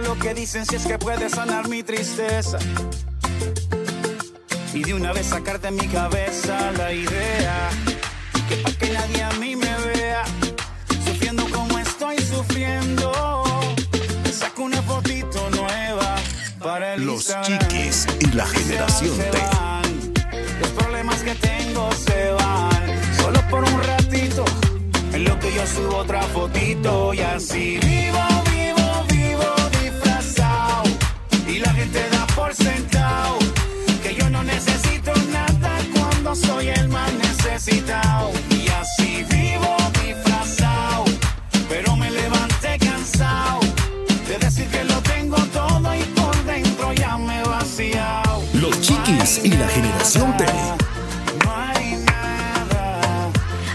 Lo que dicen, si es que puede sanar mi tristeza. Y de una vez sacarte mi cabeza la idea que para que nadie a mí me vea sufriendo como estoy sufriendo. Saco una fotito nueva para el Los chiquis y la generación T. Los problemas que tengo se van solo por un ratito. En lo que yo subo otra fotito y así vivo, que yo no necesito nada cuando soy el más necesitado. Y así vivo disfrazado, pero me levanté cansado de decir que lo tengo todo y por dentro ya me he vaciado. Los chiquis y la generación T.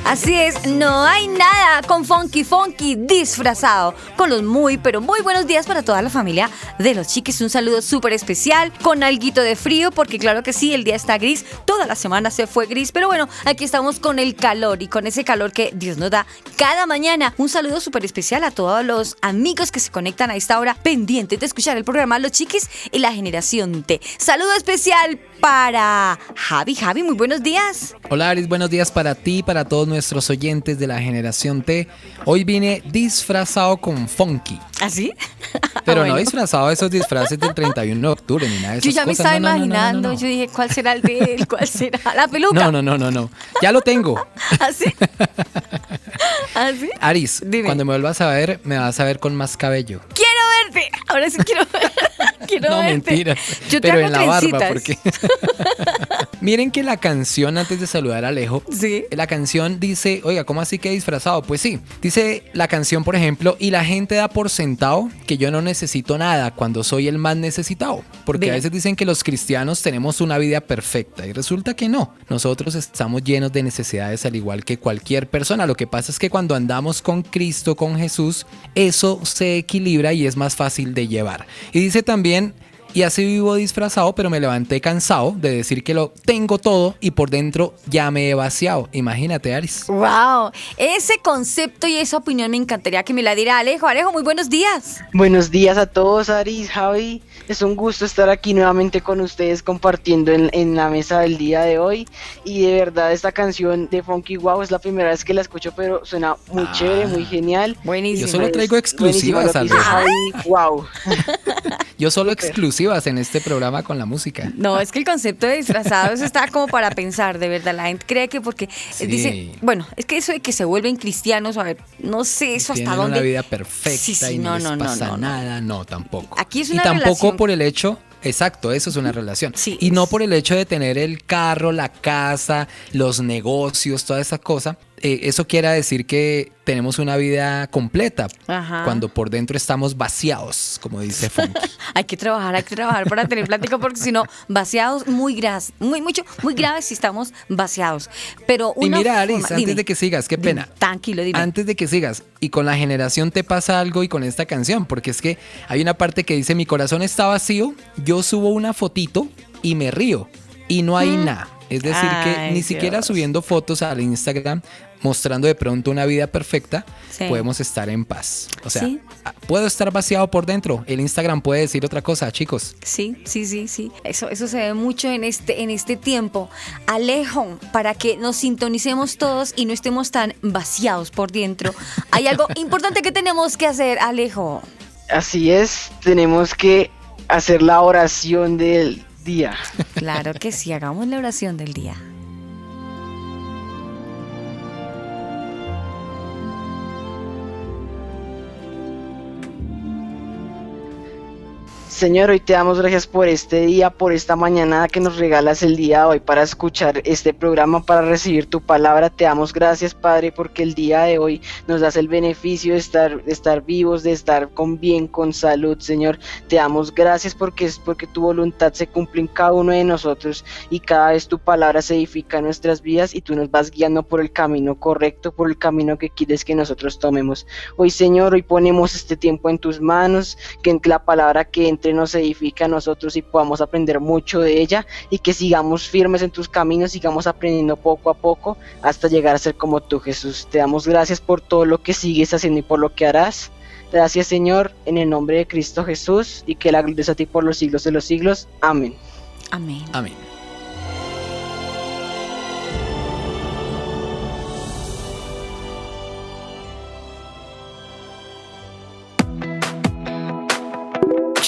Así es, no hay nada con Funky Funky disfrazado. Con los muy, pero muy buenos días para toda la familia de los chiques. Un saludo súper especial con alguito de frío, porque claro que sí, el día está gris. Toda la semana se fue gris, pero bueno, aquí estamos con el calor y con ese calor que Dios nos da cada mañana. Un saludo súper especial a todos los amigos que se conectan a esta hora pendientes de escuchar el programa Los Chiquis y la Generación T. Saludo especial para Javi. Javi, muy buenos días. Hola Aris, buenos días para ti para todos nuestros oyentes de la generación T. Hoy vine disfrazado con funky. ¿Así? Pero bueno. no disfrazado de esos disfraces del 31 de octubre ni nada de eso. Yo ya me cosas. estaba no, no, imaginando, no, no, yo dije, ¿cuál será el de él? ¿Cuál será? La peluca. No, no, no, no, no. Ya lo tengo. ¿Así? ¿Así? Aris, Dime. cuando me vuelvas a ver, me vas a ver con más cabello. Quiero verte. Ahora sí quiero quiero no, verte. mentiras. Yo te pero en la barba, porque. Miren que la canción, antes de saludar a Alejo, Sí. la canción dice, oiga, ¿cómo así que disfrazado? Pues sí, dice la canción, por ejemplo, y la gente da por sentado que yo no necesito nada cuando soy el más necesitado. Porque Bien. a veces dicen que los cristianos tenemos una vida perfecta y resulta que no. Nosotros estamos llenos de necesidades al igual que cualquier persona. Lo que pasa es que cuando andamos con Cristo, con Jesús, eso se equilibra y es más fácil de llevar. Y dice también... Y así vivo disfrazado, pero me levanté cansado de decir que lo tengo todo y por dentro ya me he vaciado. Imagínate, Aris. Wow, ese concepto y esa opinión me encantaría que me la diera Alejo. Alejo, muy buenos días. Buenos días a todos, Aris, Javi. Es un gusto estar aquí nuevamente con ustedes compartiendo en, en la mesa del día de hoy. Y de verdad, esta canción de Funky Wow es la primera vez que la escucho, pero suena muy Ah. chévere, muy genial. Buenísimo. Yo solo traigo buenísimo exclusivas, Alejo. Javi, wow. Yo solo exclusivas en este programa con la música. No, es que el concepto de disfrazados está como para pensar, de verdad. La gente cree que porque Sí. dice, bueno, es que eso de que se vuelven cristianos, a ver, no sé eso hasta Tienen dónde. una vida perfecta Sí, sí, y no, no, les no, no, pasa no, no. nada. No, tampoco. Aquí es y una tampoco relación- por el hecho. Exacto, eso es una relación. Sí, y no por el hecho de tener el carro, la casa, los negocios, toda esa cosa. Eh, eso quiere decir que tenemos una vida completa Ajá. cuando por dentro estamos vaciados, como dice Funky. Hay que trabajar, hay que trabajar para tener plática porque si no, vaciados muy graves, muy mucho, muy graves si estamos vaciados. Pero y una mira, Aris, forma- antes dime. de que sigas, qué Dime, pena. tranquilo, dime. Antes de que sigas, y con la generación te pasa algo y con esta canción, porque es que hay una parte que dice, mi corazón está vacío, yo subo una fotito y me río, y no hay nada. Es decir, que Mm. Ni siquiera subiendo fotos al Instagram mostrando de pronto una vida perfecta, Sí. podemos estar en paz. O sea, Sí. ah, puedo estar vaciado por dentro. El Instagram puede decir otra cosa, chicos. Sí, sí, sí, sí. Eso, eso se ve mucho en este, en este tiempo. Alejo, para que nos sintonicemos todos y no estemos tan vaciados por dentro. Hay algo importante que tenemos que hacer, Alejo. Así es, tenemos que hacer la oración del día. Claro que sí, hagamos la oración del día. Señor, hoy te damos gracias por este día, por esta mañana que nos regalas el día de hoy para escuchar este programa, para recibir tu palabra. Te damos gracias, Padre, porque el día de hoy nos das el beneficio de estar, de estar vivos, de estar con bien, con salud, Señor. Te damos gracias porque es porque tu voluntad se cumple en cada uno de nosotros y cada vez tu palabra se edifica en nuestras vidas y tú nos vas guiando por el camino correcto, por el camino que quieres que nosotros tomemos. Hoy, Señor, hoy ponemos este tiempo en tus manos, que la palabra que entre nos edifica a nosotros y podamos aprender mucho de ella y que sigamos firmes en tus caminos, sigamos aprendiendo poco a poco hasta llegar a ser como tú, Jesús. Te damos gracias por todo lo que sigues haciendo y por lo que harás. Gracias, Señor, en el nombre de Cristo Jesús y que la gloria es a ti por los siglos de los siglos. Amén. Amén. Amén.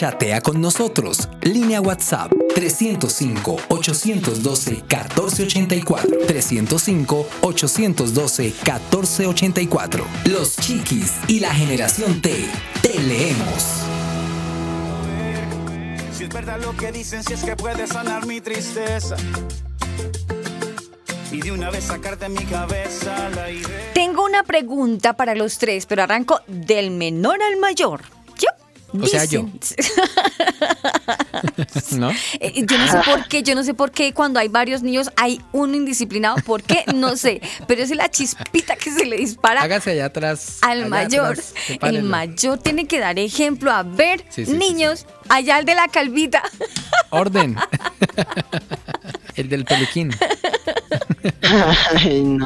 Chatea con nosotros. Línea WhatsApp 305-812-1484. 305-812-1484. Los Chiquis y la generación T. Te leemos. Si es verdad lo que dicen, si es que puede sanar mi tristeza. Y de una vez sacarte mi cabeza la idea. Tengo una pregunta para los tres, pero arranco del menor al mayor. O sea, yo. ¿No? Eh, Yo no sé por qué, yo no sé por qué cuando hay varios niños hay uno indisciplinado. ¿Por qué? No sé. Pero es la chispita que se le dispara Hágase allá atrás. al allá mayor. atrás, el mayor tiene que dar ejemplo. A ver, Sí, sí, sí, niños, allá el de la calvita. Orden. El del peluquín. Ay, no.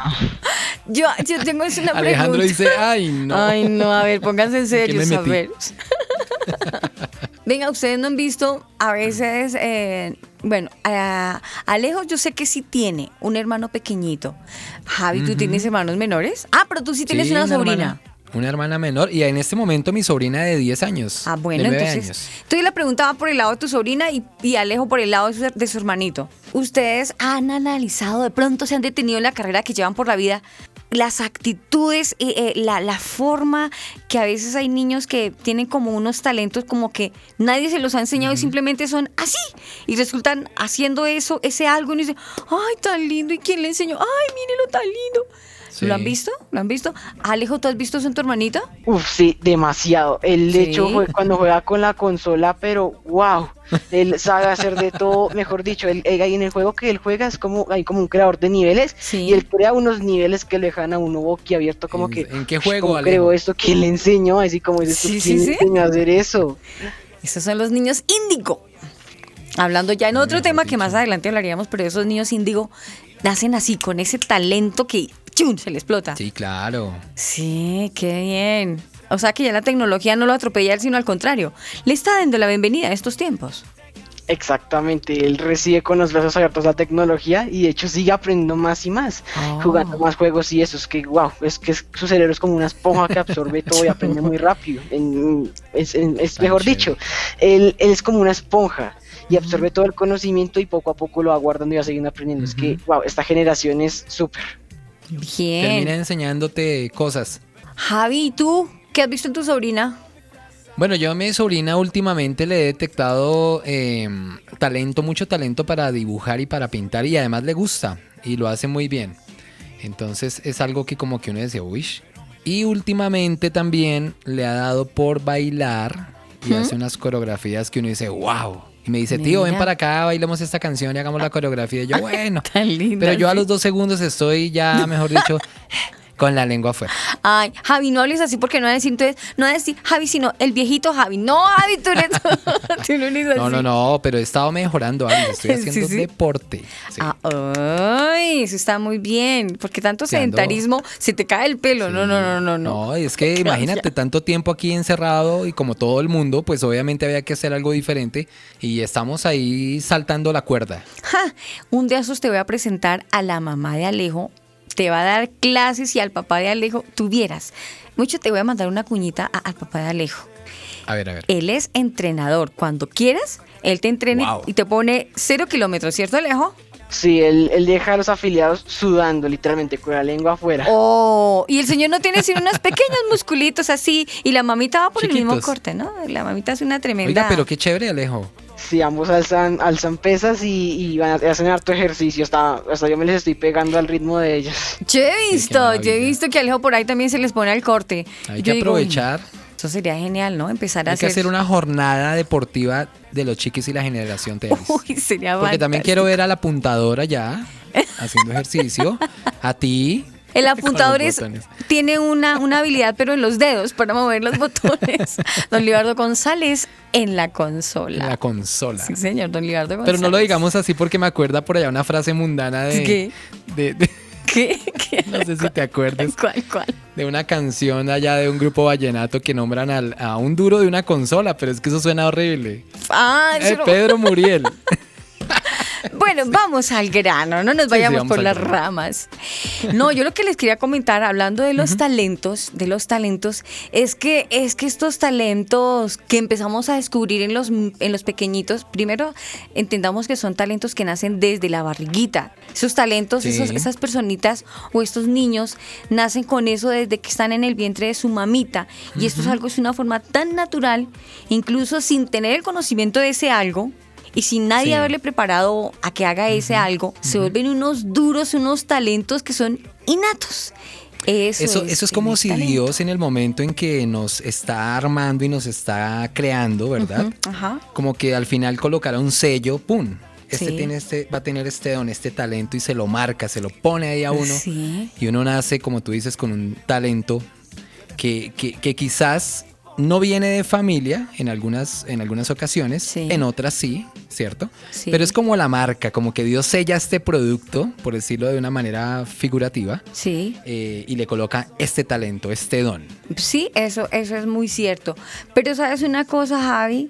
Yo, yo tengo es una Alejandro pregunta. dice, ay, no. Ay, no, a ver, pónganse en serio, me a ver. Venga, ustedes no han visto a veces, eh, bueno, a- Alejo yo sé que sí tiene un hermano pequeñito. Javi, ¿tú tienes hermanos menores? Ah, pero tú sí tienes Sí, una, sobrina. Hermana, una hermana menor y en este momento mi sobrina de 10 años. Ah, bueno, de entonces. años. Entonces la pregunta va por el lado de tu sobrina y, y Alejo por el lado de su, de su hermanito. ¿Ustedes han analizado, de pronto se han detenido en la carrera que llevan por la vida, las actitudes, eh, eh, la, la forma que a veces hay niños que tienen como unos talentos como que nadie se los ha enseñado y simplemente son así? Y resultan haciendo eso, ese algo y uno dice, ay, tan lindo, ¿y quién le enseñó? Ay, mírelo tan lindo. Sí. ¿Lo han visto? ¿Lo han visto? Alejo, ¿tú has visto eso en tu hermanita? Uf, sí, demasiado. El Sí. hecho fue cuando juega con la consola, pero wow, él sabe hacer de todo. Mejor dicho, él, él- en el juego que él juega es como hay como un creador de niveles Sí. y él crea unos niveles que le dejan a uno boquiabierto, como ¿En- que en qué "Ush, juego, ¿cómo Alejo?" creo esto? ¿Quién le enseñó? Así como dices, ¿quién sí, le sí. enseñó a hacer eso? Esos son los niños índigo. Hablando ya en otro tema que más adelante hablaríamos, pero esos niños índigo nacen así, con ese talento que ¡chum! se le explota. Sí, claro. Sí, qué bien. O sea que ya la tecnología no lo atropella, sino al contrario. Le está dando la bienvenida a estos tiempos. Exactamente, él recibe con los brazos abiertos la tecnología y de hecho sigue aprendiendo más y más, Oh. jugando más juegos y eso, es que wow, es que es- su cerebro es como una esponja que absorbe todo y aprende muy rápido. En- es, en- es Tan mejor chévere. dicho, él, él es como una esponja y absorbe todo el conocimiento y poco a poco lo va guardando y va siguiendo aprendiendo. Es que wow, esta generación es súper. Bien. Termina enseñándote cosas. Javi, ¿y tú? ¿Qué has visto en tu sobrina? Bueno, yo a mi sobrina últimamente le he detectado eh, talento, mucho talento para dibujar y para pintar y además le gusta y lo hace muy bien. Entonces es algo que como que uno dice, uy. Y últimamente también le ha dado por bailar y hace unas coreografías que uno dice, wow. Y me dice, tío, ven para acá, bailemos esta canción y hagamos la coreografía. Y yo, bueno. Tan linda. Pero yo a los dos segundos estoy ya, mejor dicho, con la lengua afuera. Ay, Javi, no hables así porque no decir entonces, no decir Javi, sino el viejito Javi. No, Javi, tú eres, tú no eres así. No, no, no, pero he estado mejorando algo. Estoy haciendo sí. deporte. sí. Ah, ay, eso está muy bien. Porque tanto sedentarismo, se te cae el pelo. No, no, no, no, no. No, es que Gracias. imagínate tanto tiempo aquí encerrado y como todo el mundo, pues obviamente había que hacer algo diferente y estamos ahí saltando la cuerda. Ja, un día esos te voy a presentar a la mamá de Alejo. Te va a dar clases y al papá de Alejo tuvieras. Mucho te voy a mandar una cuñita a- al papá de Alejo. A ver, a ver. Él es entrenador. Cuando quieras, él te entrena y- Wow. y te pone cero kilómetros, ¿cierto, Alejo? Sí, él, él deja a los afiliados sudando, literalmente, con la lengua afuera. Oh, y el señor no tiene sino unos pequeños musculitos así, y la mamita va por el mismo corte, ¿no? La mamita hace una tremenda. Oiga, pero qué chévere, Alejo. Sí, ambos alzan, alzan pesas y, y van a- hacen harto ejercicio. Hasta, hasta yo me les estoy pegando al ritmo de ellos. Yo he visto, yo he visto que Alejo por ahí también se les pone al corte. Hay Yo que digo, aprovechar. Eso sería genial, ¿no? Empezar a Hay que hacer. hacer una jornada deportiva de los chiquis y la generación tenis. Uy, sería Porque también fantástico. quiero ver a la apuntadora ya haciendo ejercicio. A ti. El apuntador es- tiene una, una habilidad, pero en los dedos para mover los botones. Don Libardo González en la consola. En la consola. Sí, señor, don Libardo González. Pero no lo digamos así porque me acuerda por allá una frase mundana de. ¿Qué? de- de- ¿Qué? ¿Qué? no sé si te acuerdas. ¿Cuál, cuál? De una canción allá de un grupo vallenato que nombran al- a un duro de una consola, pero es que eso suena horrible. Ah, Eh, Pedro Muriel. Bueno, vamos al grano, no nos vayamos por las grano. ramas. No, yo lo que les quería comentar, hablando de los talentos, de los talentos, es que, es que estos talentos que empezamos a descubrir en los, en los pequeñitos, primero entendamos que son talentos que nacen desde la barriguita. Esos talentos, Sí. esos- esas personitas o estos niños nacen con eso desde que están en el vientre de su mamita. Y esto es algo, es una forma tan natural, incluso sin tener el conocimiento de ese algo, y sin nadie Sí. haberle preparado a que haga ese algo, se vuelven unos duros, unos talentos que son innatos. Eso, Eso, eso es como si talento. Dios en el momento en que nos está armando y nos está creando, ¿verdad? Ajá. Como que al final colocara un sello, ¡pum! Este Sí. tiene este, va a tener este don, este talento y se lo marca, se lo pone ahí a uno. Sí. Y uno nace, como tú dices, con un talento que, que- que quizás no viene de familia en algunas, en algunas ocasiones, Sí. en otras sí, ¿cierto? Sí. Pero es como la marca, como que Dios sella este producto, por decirlo de una manera figurativa, Sí, eh, y le coloca este talento, este don. sí, eso, eso es muy cierto. Pero sabes una cosa, Javi,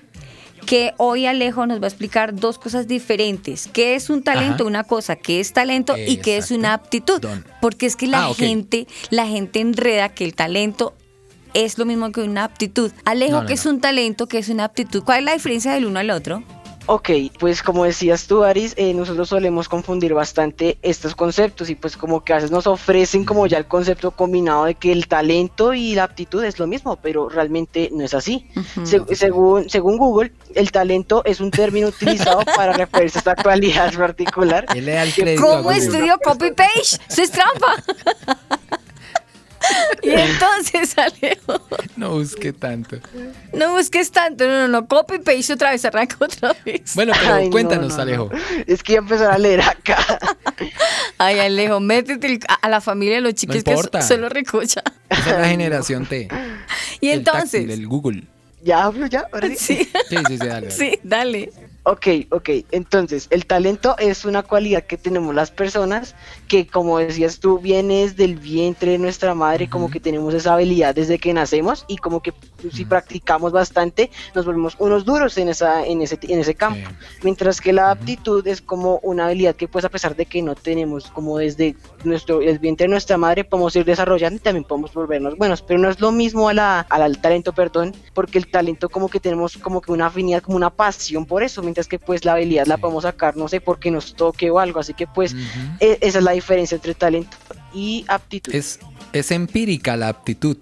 que hoy Alejo nos va a explicar dos cosas diferentes. ¿Qué es un talento? Ajá. Una cosa, ¿qué es talento? Y qué es una aptitud. Don. Porque es que la Ah, gente, la gente enreda que el talento es lo mismo que una aptitud. Alejo, No, no, ¿qué es un talento? ¿Qué es una aptitud? ¿Cuál es la diferencia del uno al otro? Ok, pues como decías tú, Aris, eh, nosotros solemos confundir bastante estos conceptos y pues como que a veces nos ofrecen como ya el concepto combinado de que el talento y la aptitud es lo mismo, pero realmente no es así. Se- según, según Google, el talento es un término utilizado para referirse a esta cualidad particular. ¿Cómo estudio copy-page? Eso es trampa. y entonces, Alejo, No busque tanto. no busques tanto, no, no, no, copy-paste otra vez, arranca otra vez. Bueno, pero Ay, cuéntanos, no, no. Alejo. Es que ya empezar a leer acá. Ay, Alejo, métete el- a, a la familia de los chiquis que so- solo recocha. Esa es la generación T. Y El entonces, táctil, el Google. ¿Ya hablo ya? ¿Ahora sí? sí, Sí, sí, sí, dale. dale. sí, dale. Ok, ok. Entonces, el talento es una cualidad que tenemos las personas que, como decías tú, vienes del vientre de nuestra madre, como que tenemos esa habilidad desde que nacemos y como que si practicamos bastante, nos volvemos unos duros en, esa, en, ese, en ese campo. Sí. Mientras que la aptitud es como una habilidad que, pues, a pesar de que no tenemos, como desde nuestro, el vientre de nuestra madre, podemos ir desarrollando y también podemos volvernos buenos. Pero no es lo mismo a la- al talento, perdón, porque el talento como que tenemos como que una afinidad, como una pasión por eso, mientras que pues la habilidad la Sí. podemos sacar, no sé, porque nos toque o algo. Así que pues e- esa es la diferencia entre talento y aptitud. Es, es empírica la aptitud.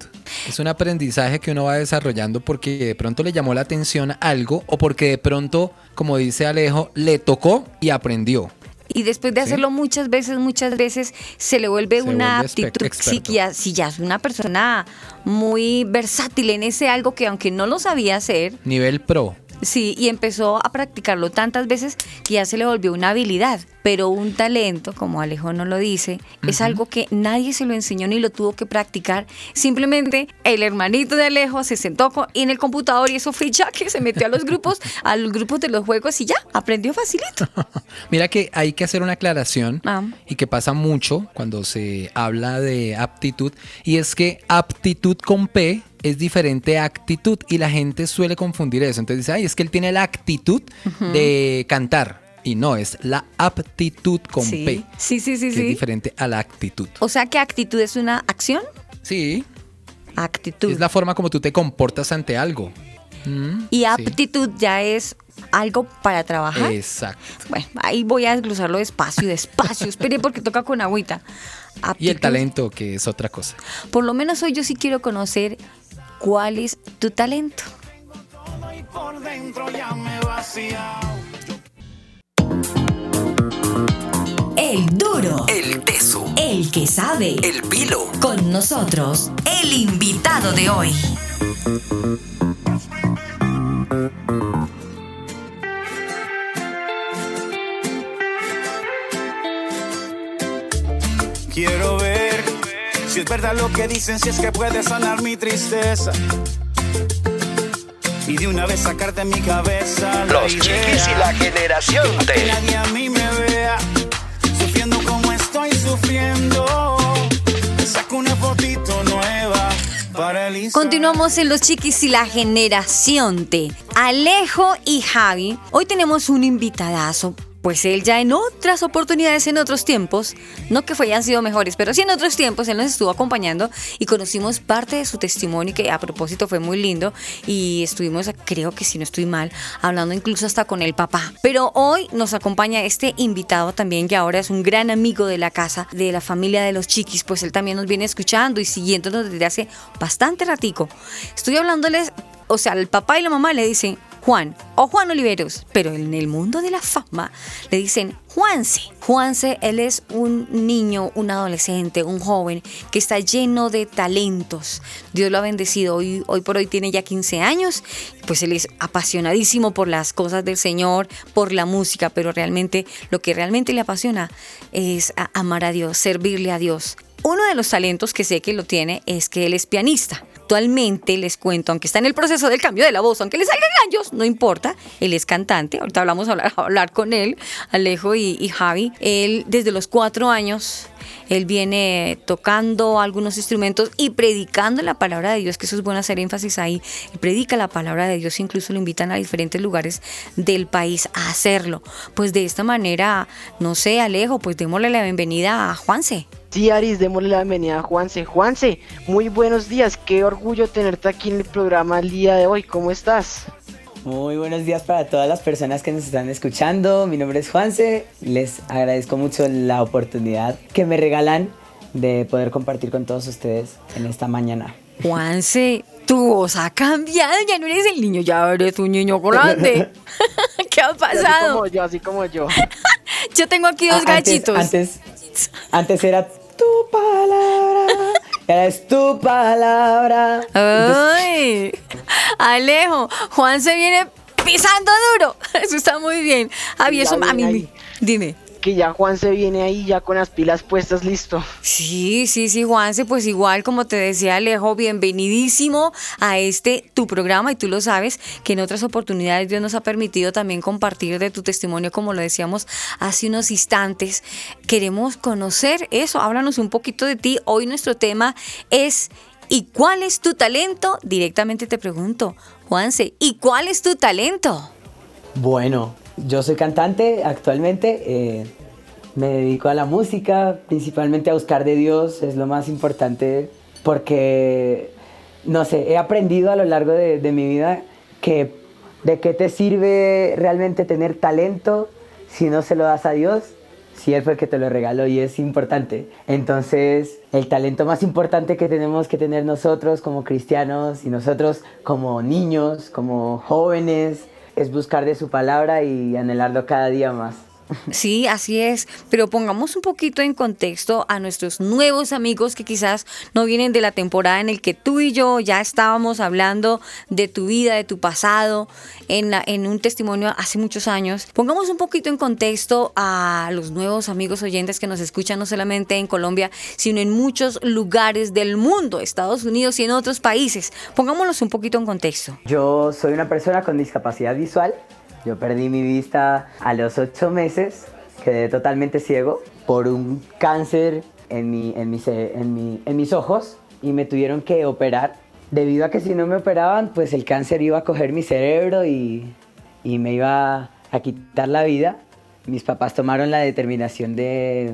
Es un aprendizaje que uno va desarrollando porque de pronto le llamó la atención algo o porque de pronto, como dice Alejo, le tocó y aprendió. Y después de Sí. hacerlo muchas veces, muchas veces, se le vuelve Se una vuelve aptitud. Ya, si ya es una persona muy versátil en ese algo que aunque no lo sabía hacer, Nivel pro. Sí, y empezó a practicarlo tantas veces que ya se le volvió una habilidad. Pero un talento, como Alejo nos lo dice, es algo que nadie se lo enseñó ni lo tuvo que practicar. Simplemente el hermanito de Alejo se sentó en el computador y eso fue ya que se metió a los grupos, a los grupos de los juegos y ya, aprendió facilito. Mira que hay que hacer una aclaración Ah. y que pasa mucho cuando se habla de aptitud y es que aptitud con P es diferente a actitud y la gente suele confundir eso. Entonces dice, ay, es que él tiene la actitud de cantar y no, es la aptitud con sí. P, sí, sí, sí, que es diferente a la actitud. O sea que actitud es una acción. Sí, Actitud. es la forma como tú te comportas ante algo. Mm, Y sí. aptitud ya es algo para trabajar. Exacto. Bueno, ahí voy a desglosarlo despacio, despacio. Espere porque toca con agüita. Y el talento, que es otra cosa. Por lo menos hoy yo sí quiero conocer cuál es tu talento. Y por dentro ya me. El duro. El teso. El que sabe. El pilo. Con nosotros, el invitado de hoy. Quiero ver si es verdad lo que dicen, si es que puede sanar mi tristeza. Y de una vez sacarte de mi cabeza la Los idea chiquis y la generación que T. nadie a mí me vea sufriendo como estoy sufriendo. Saco una fotito nueva para el Instagram. Continuamos en Los Chiquis y la Generación T. Alejo y Javi, hoy tenemos un invitadazo. Pues él ya en otras oportunidades, en otros tiempos, no que hayan sido mejores, pero sí en otros tiempos, él nos estuvo acompañando y conocimos parte de su testimonio que a propósito fue muy lindo y estuvimos, creo que si no estoy mal, hablando incluso hasta con el papá. Pero hoy nos acompaña este invitado también que ahora es un gran amigo de la casa, de la familia de los chiquis, pues él también nos viene escuchando y siguiéndonos desde hace bastante ratico. Estoy hablándoles, o sea, el papá y la mamá le dicen Juan o Juan Oliveros, pero en el mundo de la fama le dicen Juanse. Juanse, él es un niño, un adolescente, un joven que está lleno de talentos. Dios lo ha bendecido. Hoy, hoy por hoy tiene ya 15 años. Pues él es apasionadísimo por las cosas del Señor, por la música, pero realmente lo que realmente le apasiona es amar a Dios, servirle a Dios. Uno de los talentos que sé que lo tiene es que él es pianista. Actualmente les cuento, aunque está en el proceso del cambio de la voz, aunque le salgan gallos, no importa, él es cantante, ahorita hablamos a hablar, a hablar con él, Alejo y, Javi. Él desde los cuatro años, él viene tocando algunos instrumentos y predicando la palabra de Dios, que eso es bueno hacer énfasis ahí. Él predica la palabra de Dios, incluso lo invitan a diferentes lugares del país a hacerlo. Pues de esta manera, no sé, Alejo, pues démosle la bienvenida a Juanse. Sí, Aris, démosle la bienvenida a Juanse. Juanse, muy buenos días. Qué orgullo tenerte aquí en el programa el día de hoy. ¿Cómo estás? Muy buenos días para todas las personas que nos están escuchando. Mi nombre es Juanse. Les agradezco mucho la oportunidad que me regalan de poder compartir con todos ustedes en esta mañana. Juanse, tu voz ha cambiado, ya no eres el niño, ya eres un niño grande. ¿Qué ha Así pasado? como yo, así como yo. Yo tengo aquí dos Ah, antes- gachitos. Antes, antes era tu palabra. Es tu palabra. Ay, Alejo, Juan se viene pisando duro. Eso está muy bien. Ya eso, a mí, ahí. dime. Que ya Juanse viene ahí ya con las pilas puestas, listo. Sí, sí, sí, Juanse, pues igual como te decía Alejo, bienvenidísimo a este tu programa y tú lo sabes que en otras oportunidades Dios nos ha permitido también compartir de tu testimonio como lo decíamos hace unos instantes. Queremos conocer eso, háblanos un poquito de ti. Hoy nuestro tema es ¿y cuál es tu talento? Directamente te pregunto, Juanse, ¿y cuál es tu talento? Bueno, yo soy cantante actualmente. eh, me dedico a la música, principalmente a buscar de Dios, es lo más importante porque, no sé, he aprendido a lo largo de, de mi vida que de qué te sirve realmente tener talento si no se lo das a Dios, si Él fue el que te lo regaló y es importante. Entonces, el talento más importante que tenemos que tener nosotros como cristianos y nosotros como niños, como jóvenes, es buscar de su palabra y anhelarlo cada día más. Sí, así es, pero pongamos un poquito en contexto a nuestros nuevos amigos que quizás no vienen de la temporada en el que tú y yo ya estábamos hablando de tu vida, de tu pasado, en, un testimonio hace muchos años. Pongamos un poquito en contexto a los nuevos amigos oyentes que nos escuchan no solamente en Colombia, sino en muchos lugares del mundo, Estados Unidos y en otros países. Pongámoslos un poquito en contexto. Yo soy una persona con discapacidad visual. Yo perdí mi vista a los ocho meses, quedé totalmente ciego por un cáncer en, mi, en, mis, en, mi- en mis ojos y me tuvieron que operar. Debido a que si no me operaban, pues el cáncer iba a coger mi cerebro y, y me iba a quitar la vida. Mis papás tomaron la determinación de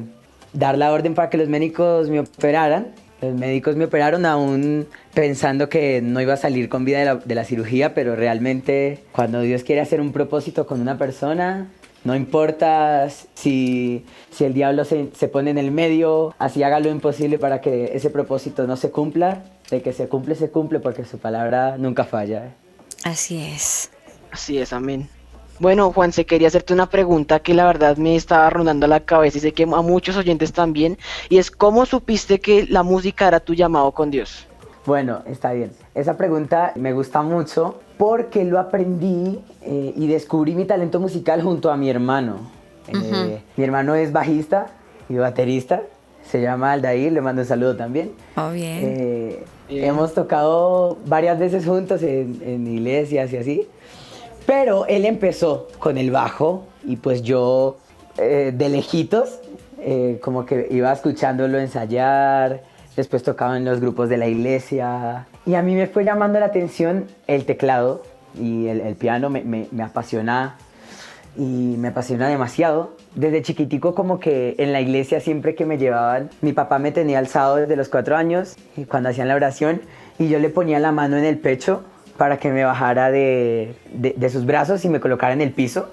dar la orden para que los médicos me operaran Los médicos me operaron aún pensando que no iba a salir con vida de la, de la cirugía, pero realmente cuando Dios quiere hacer un propósito con una persona, no importa si, si el diablo se, se pone en el medio, así haga lo imposible para que ese propósito no se cumpla, de que se cumple, se cumple, porque su palabra nunca falla. ¿eh? Así es. Así es, amén. Bueno, Juan, se quería hacerte una pregunta que la verdad me estaba rondando la cabeza y sé que a muchos oyentes también, y es ¿cómo supiste que la música era tu llamado con Dios? Bueno, está bien. Esa pregunta me gusta mucho porque lo aprendí eh, y descubrí mi talento musical junto a mi hermano. Eh, mi hermano es bajista y baterista, se llama Aldair, le mando un saludo también. Oh, bien. Eh, Bien. Hemos tocado varias veces juntos en, en iglesias y así. Pero él empezó con el bajo y pues yo eh, de lejitos eh, como que iba escuchándolo ensayar, después tocaba en los grupos de la iglesia y a mí me fue llamando la atención el teclado y el, piano me, me, me apasiona y me apasiona demasiado. Desde chiquitico como que en la iglesia siempre que me llevaban, mi papá me tenía alzado desde los cuatro años y cuando hacían la oración y yo le ponía la mano en el pecho para que me bajara de, de- de sus brazos y me colocara en el piso.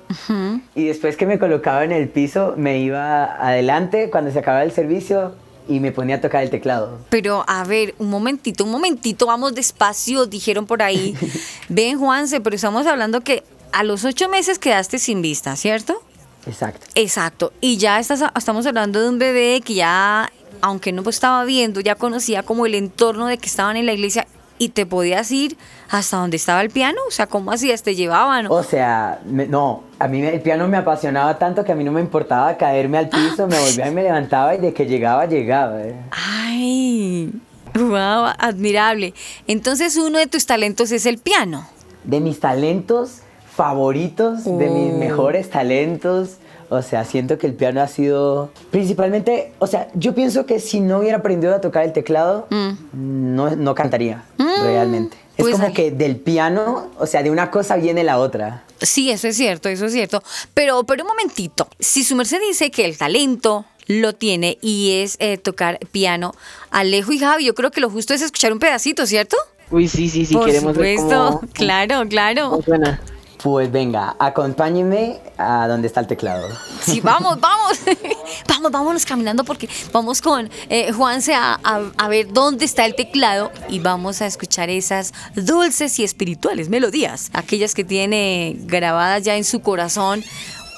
Y después que me colocaba en el piso, me iba adelante cuando se acababa el servicio y me ponía a tocar el teclado. Pero a ver, un momentito, un momentito, vamos despacio, dijeron por ahí. Ven, Juanse, pero estamos hablando que a los ocho meses quedaste sin vista, ¿cierto? Exacto. Exacto. Y ya estás, estamos hablando de un bebé que ya, aunque no estaba viendo, ya conocía como el entorno de que estaban en la iglesia y te podías ir hasta donde estaba el piano. O sea, ¿cómo hacías? ¿Te llevaban? O sea, me- no, a mí el piano me apasionaba tanto que a mí no me importaba caerme al piso, me volvía y me levantaba y de que llegaba, llegaba. eh. Ay, wow, admirable. Entonces uno de tus talentos es el piano. De mis talentos favoritos, de mis Oh. mejores talentos. O sea, siento que el piano ha sido principalmente, o sea, yo pienso que si no hubiera aprendido a tocar el teclado, no, no cantaría realmente. Es Pues como que del piano, o sea, de una cosa viene la otra. Sí, eso es cierto, eso es cierto. Pero, pero un momentito, si su merced dice que el talento lo tiene y es eh, tocar piano, Alejo y Javi, yo creo que lo justo es escuchar un pedacito, ¿cierto? Uy, sí, sí, sí, Por queremos ver supuesto, cómo, claro, claro. cómo suena. Pues venga, acompáñenme a donde está el teclado. Sí, vamos, vamos. vamos, vámonos caminando porque vamos con eh, Juanse a, a, a ver dónde está el teclado y vamos a escuchar esas dulces y espirituales melodías, aquellas que tiene grabadas ya en su corazón.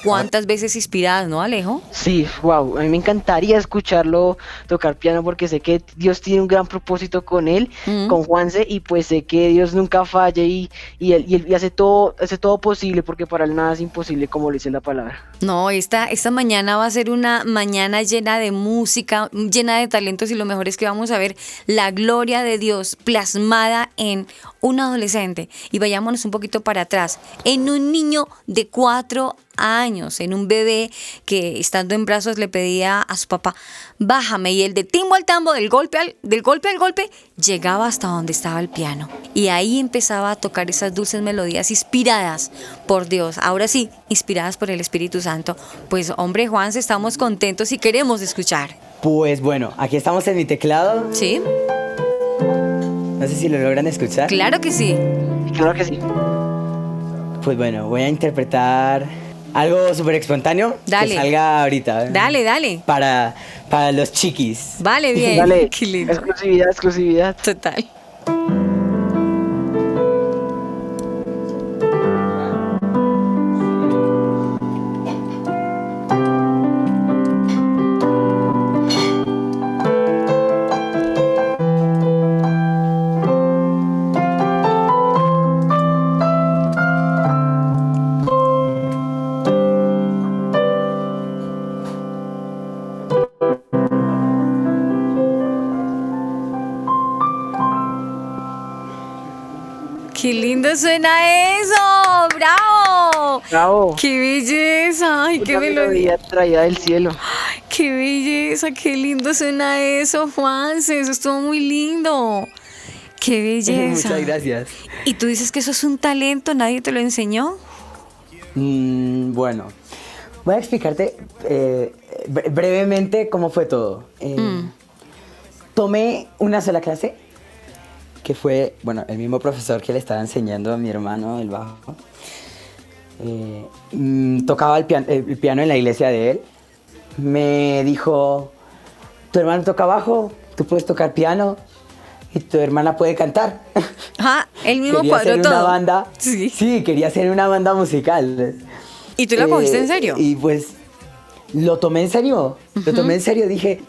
¿Cuántas veces inspiradas, no, Alejo? Sí, wow, a mí me encantaría escucharlo tocar piano porque sé que Dios tiene un gran propósito con él, Mm. con Juanse, y pues sé que Dios nunca falla y, y, él, y él- y hace, todo, hace todo posible porque para él nada es imposible, como lo dice la palabra. No, esta, esta mañana va a ser una mañana llena de música, llena de talentos y lo mejor es que vamos a ver la gloria de Dios plasmada en un adolescente. Y vayámonos un poquito para atrás, en un niño de cuatro años, en un bebé que estando en brazos le pedía a su papá, bájame. Y el de timbo al tambo, del golpe al, del golpe al golpe, llegaba hasta donde estaba el piano. Y ahí empezaba a tocar esas dulces melodías inspiradas por Dios. Ahora sí, inspiradas por el Espíritu Santo. Pues hombre, Juan, estamos contentos y queremos escuchar. Pues bueno, aquí estamos en mi teclado. ¿Sí? No sé si lo logran escuchar. Claro que sí. Claro que sí. Pues bueno, voy a interpretar algo súper espontáneo Dale. que salga ahorita. ¿eh? Dale, dale. Para, para los chiquis. Vale, bien. Dale, Qué lindo. exclusividad, exclusividad. Total. Suena eso. ¡Bravo! Bravo. ¡Qué belleza! ¡Ay, qué melodía! traída del cielo. ¡Qué belleza! ¡Qué lindo suena eso, Juanse! Eso estuvo muy lindo. ¡Qué belleza! Muchas gracias. ¿Y tú dices que eso es un talento? ¿Nadie te lo enseñó? Mm, bueno, voy a explicarte eh, bre- brevemente cómo fue todo. Eh, tomé una sola clase, que fue, bueno, el mismo profesor que le estaba enseñando a mi hermano el bajo. Eh, mm, tocaba el, pian- el piano en la iglesia de él. Me dijo, tu hermano toca bajo, tú puedes tocar piano y tu hermana puede cantar. Ajá, el mismo quería cuadro hacer todo. una banda. Sí. quería hacer una banda musical. ¿Y tú la cogiste en serio? Y pues lo tomé en serio. Lo tomé en serio. Dije,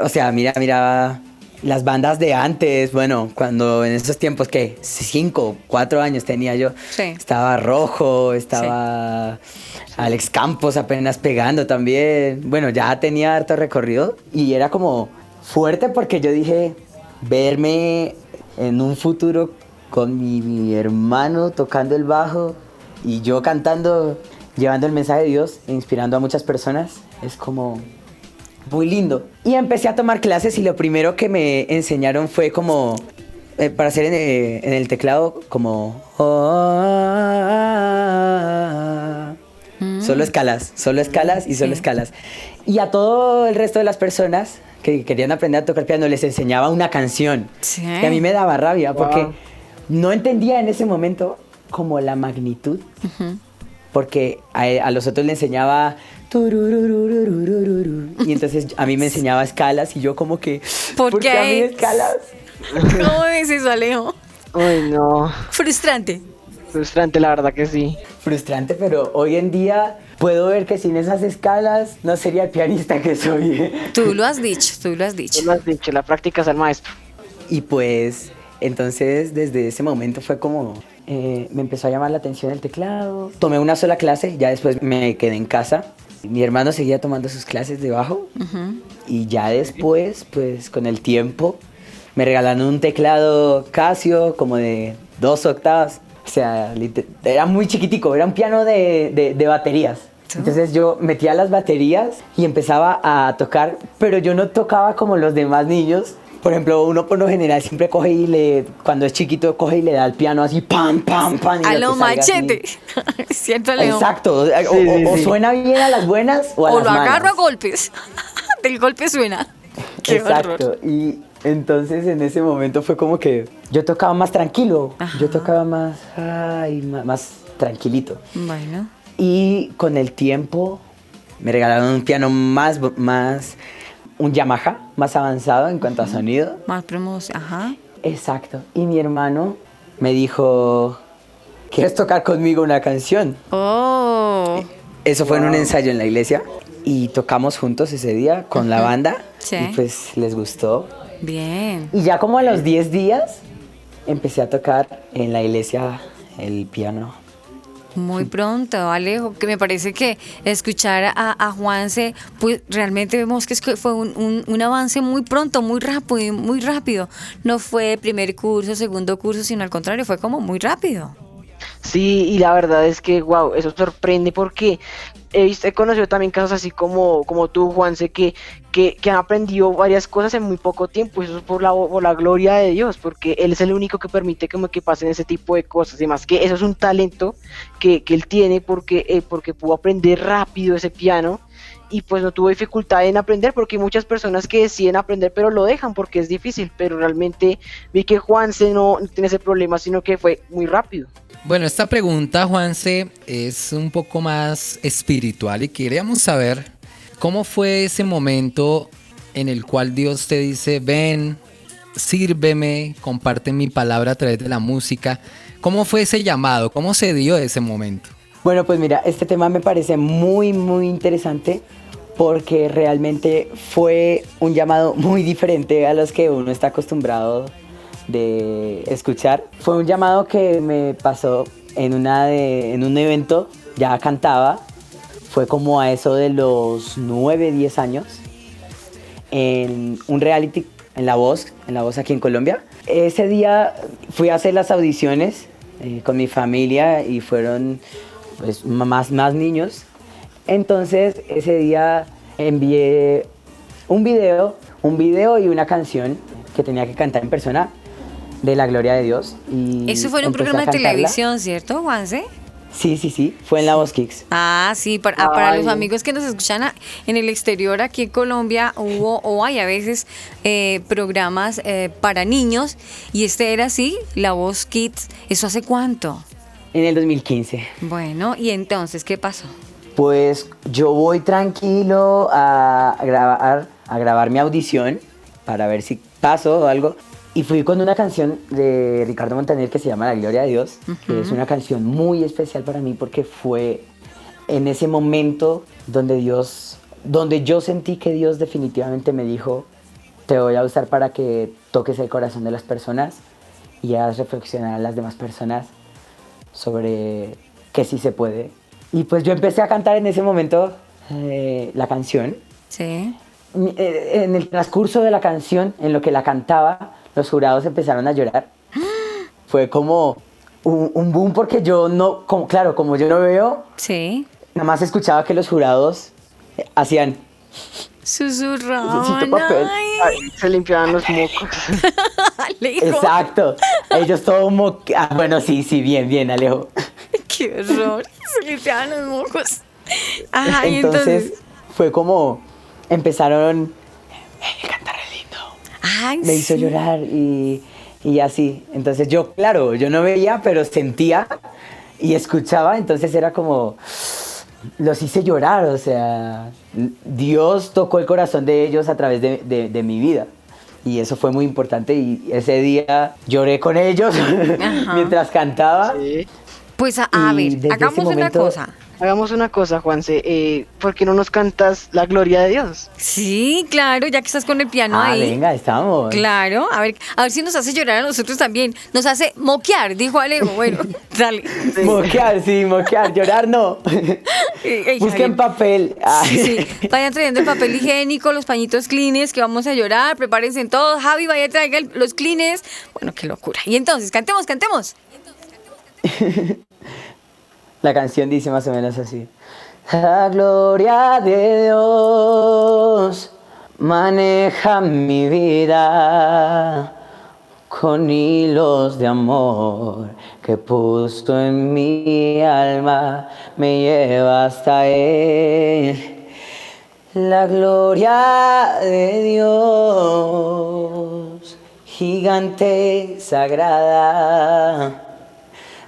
o sea, mira, mira las bandas de antes. Bueno, cuando en esos tiempos que cinco, cuatro años tenía yo. Sí. Estaba Rojo, estaba Alex Campos apenas pegando también. Bueno, ya tenía harto recorrido y era como fuerte porque yo dije verme en un futuro con mi, mi hermano tocando el bajo y yo cantando, llevando el mensaje de Dios e inspirando a muchas personas, es como muy lindo. Y empecé a tomar clases y lo primero que me enseñaron fue como, eh, para hacer en, eh, en el teclado, como... Solo escalas, solo escalas y solo escalas. Y a todo el resto de las personas que querían aprender a tocar piano les enseñaba una canción. Sí. Y a mí me daba rabia porque Wow. no entendía en ese momento como la magnitud. Porque a, a los otros le enseñaba... Y entonces a mí me enseñaba escalas y yo como que... ¿Por qué a mí qué? escalas? ¿Cómo es eso, Alejo? Uy, no. Frustrante. Frustrante, la verdad que sí. Frustrante, pero hoy en día puedo ver que sin esas escalas no sería el pianista que soy. Tú lo has dicho, tú lo has dicho. Tú lo has dicho, la práctica es el maestro. Y pues, entonces desde ese momento fue como, eh, me empezó a llamar la atención el teclado. Tomé una sola clase, ya después me quedé en casa. Mi hermano seguía tomando sus clases de bajo. Y ya después, pues con el tiempo, me regalaron un teclado Casio como de dos octavas. O sea, era muy chiquitico, era un piano de, de- de baterías. Entonces yo metía las baterías y empezaba a tocar, pero yo no tocaba como los demás niños. Por ejemplo, uno por lo general siempre coge y le, cuando es chiquito, coge y le da al piano así, pam, pam, pam. y A lo machete. ¿Cierto, Alejo? Exacto, o, o- sí, o suena bien a las buenas o a O las lo malas. agarro a golpes. Del golpe suena. Qué Exacto. horror. Y entonces en ese momento fue como que yo tocaba más tranquilo. Yo tocaba más, ay, ma- más, tranquilito. Bueno. Y con el tiempo me regalaron un piano más, más, un Yamaha más avanzado en cuanto a sonido. Más promoción. Ajá. Exacto. Y mi hermano me dijo, ¿quieres tocar conmigo una canción? Oh. Eso fue en un ensayo en la iglesia y tocamos juntos ese día con la banda Sí. y pues les gustó. Bien. Y ya como a los 10 días empecé a tocar en la iglesia el piano. Muy pronto, Alejo, que me parece que escuchar a, a Juanse, pues realmente vemos que fue un, un- un avance muy pronto, muy rápido, muy rápido. No fue primer curso, segundo curso, sino al contrario, fue como muy rápido. Sí, y la verdad es que, wow, eso sorprende porque he, visto, he conocido también casos así como, como tú, Juanse, que, que, que han aprendido varias cosas en muy poco tiempo. Eso es por la, gloria de Dios, porque Él es el único que permite como que pasen ese tipo de cosas. Y más que eso es un talento que, Él tiene porque, eh, porque pudo aprender rápido ese piano y pues no tuvo dificultad en aprender porque hay muchas personas que deciden aprender pero lo dejan porque es difícil, pero realmente vi que Juanse no tiene ese problema, sino que fue muy rápido. Bueno, esta pregunta, Juanse, es un poco más espiritual y queríamos saber cómo fue ese momento en el cual Dios te dice, ven, sírveme, comparte mi palabra a través de la música. ¿Cómo fue ese llamado? ¿Cómo se dio ese momento? Bueno, pues mira, este tema me parece muy, muy interesante porque realmente fue un llamado muy diferente a los que uno está acostumbrado de escuchar. Fue un llamado que me pasó en, una de- en un evento, ya cantaba, fue como a eso de los 9, 10 años, en un reality en La Voz, en La Voz aquí en Colombia. Ese día fui a hacer las audiciones eh, con mi familia y fueron pues, más, más niños. Entonces ese día envié un video, un video y una canción que tenía que cantar en persona de la gloria de Dios. Y Eso fue en un programa de televisión, ¿cierto, Juanse? Sí, sí, sí, fue en la Voz Kicks. Ah, sí, para, ah, para los amigos que nos escuchan a- en el exterior, aquí en Colombia hubo o hay a veces eh, programas eh, para niños y este era así, La Voz Kids. ¿Eso hace cuánto? En el 2015. Bueno, y entonces, ¿qué pasó? Pues yo voy tranquilo a grabar, a grabar mi audición para ver si paso o algo. Y fui con una canción de Ricardo Montaner que se llama La Gloria de Dios, que es una canción muy especial para mí porque fue en ese momento donde Dios, donde yo sentí que Dios definitivamente me dijo, te voy a usar para que toques el corazón de las personas y hagas reflexionar a las demás personas sobre que sí se puede. Y pues yo empecé a cantar en ese momento eh, la canción. Sí. Eh, En el transcurso de la canción, en lo que la cantaba, los jurados empezaron a llorar. Fue como un, un boom porque yo no, como, claro, como yo no veo, Sí. nada más escuchaba que los jurados eh, hacían Susurraban. Papel. Ay, Ay, se limpiaban los mocos. Alejo. Exacto. Ellos todo mo- ah, bueno, sí, sí, bien, bien, Alejo. Qué horror. Se limpiaban los mocos. Ajá, y entonces, entonces. fue como empezaron "Eh, canta re lindo. Ay, Me hizo llorar y, y así. Entonces yo, claro, yo no veía, pero sentía y escuchaba, entonces era como los hice llorar, o sea, Dios tocó el corazón de ellos a través de, de- de mi vida. Y eso fue muy importante y ese día lloré con ellos mientras cantaba. Sí. Pues a, ver, hagamos una cosa. Hagamos una cosa, Juanse. Eh, ¿Por qué no nos cantas la gloria de Dios? Sí, claro, ya que estás con el piano Ah, ahí. venga, estamos. Claro, a ver, a ver si nos hace llorar a nosotros también. Nos hace moquear, dijo Alejo. Bueno, dale. Moquear, sí, moquear, llorar no. Busquen Javier. papel. Ah. Sí, sí. Vayan trayendo el papel higiénico, los pañitos cleans que vamos a llorar, prepárense en todos. Javi, vaya a traer el- los cleans. Bueno, qué locura. Y entonces, cantemos, cantemos. La canción dice más o menos así. La gloria de Dios maneja mi vida con hilos de amor que puesto en mi alma me lleva hasta Él. La gloria de Dios, gigante sagrada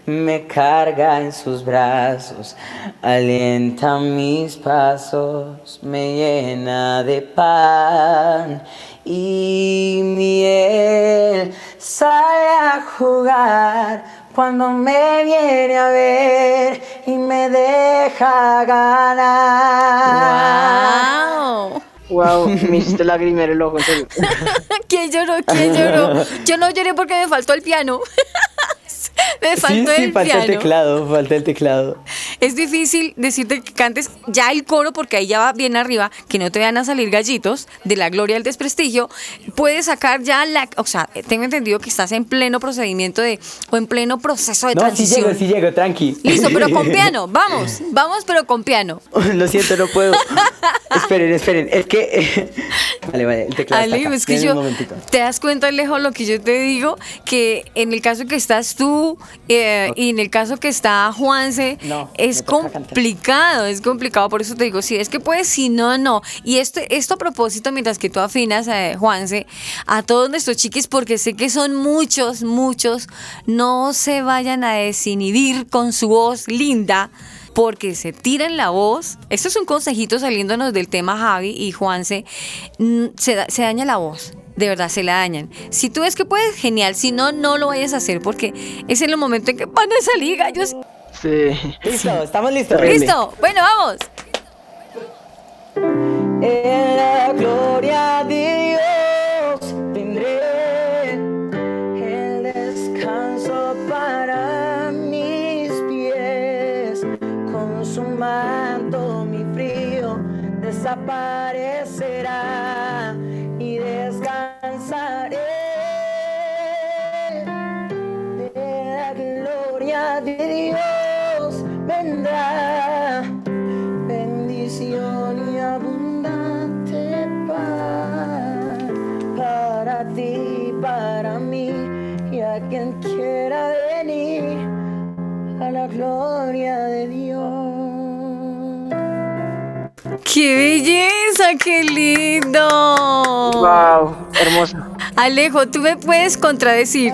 me carga en sus brazos, alienta mis pasos, me llena de pan y miel. Sale a jugar cuando me viene a ver y me deja ganar. ¡Wow! Wow, me hiciste lagrimear el ojo, en serio. ¿Quién lloró? ¿Quién lloró? Yo no lloré porque me faltó el piano. me faltó sí, sí, el falta piano. el teclado, falta el teclado. Es difícil decirte que cantes ya el coro porque ahí ya va bien arriba, que no te van a salir gallitos de la gloria al desprestigio. Puedes sacar ya la, o sea, tengo entendido que estás en pleno procedimiento de o en pleno proceso de No, sí transición. llego, sí llego, tranqui. Listo, pero con piano, vamos, vamos, pero con piano. Lo siento, no puedo. esperen, esperen. Es que. vale, vale, el teclado. está Ale, acá. es que yo, te das cuenta, lejos lo que yo te digo, que en el caso que estás tú eh, y en el caso que está Juanse, No, es complicado, es complicado, por eso te digo, si es que puedes, si no, no. Y esto, esto a propósito, mientras que tú afinas, eh, Juanse, a todos nuestros chiquis, porque sé que son muchos, muchos, no se vayan a desinhibir con su voz linda porque se tiran la voz. Esto es un consejito saliéndonos del tema Javi y Juanse. mm, se daña la voz. De verdad, se la dañan. Si tú ves que puedes, genial. Si no, no lo vayas a hacer porque es en el momento en que van a salir gallos. Sí. Listo, estamos listos. Listo. Bueno, vamos. En la gloria de Dios ¡Qué belleza! ¡Qué lindo! Wow, hermoso. Alejo, tú me puedes contradecir.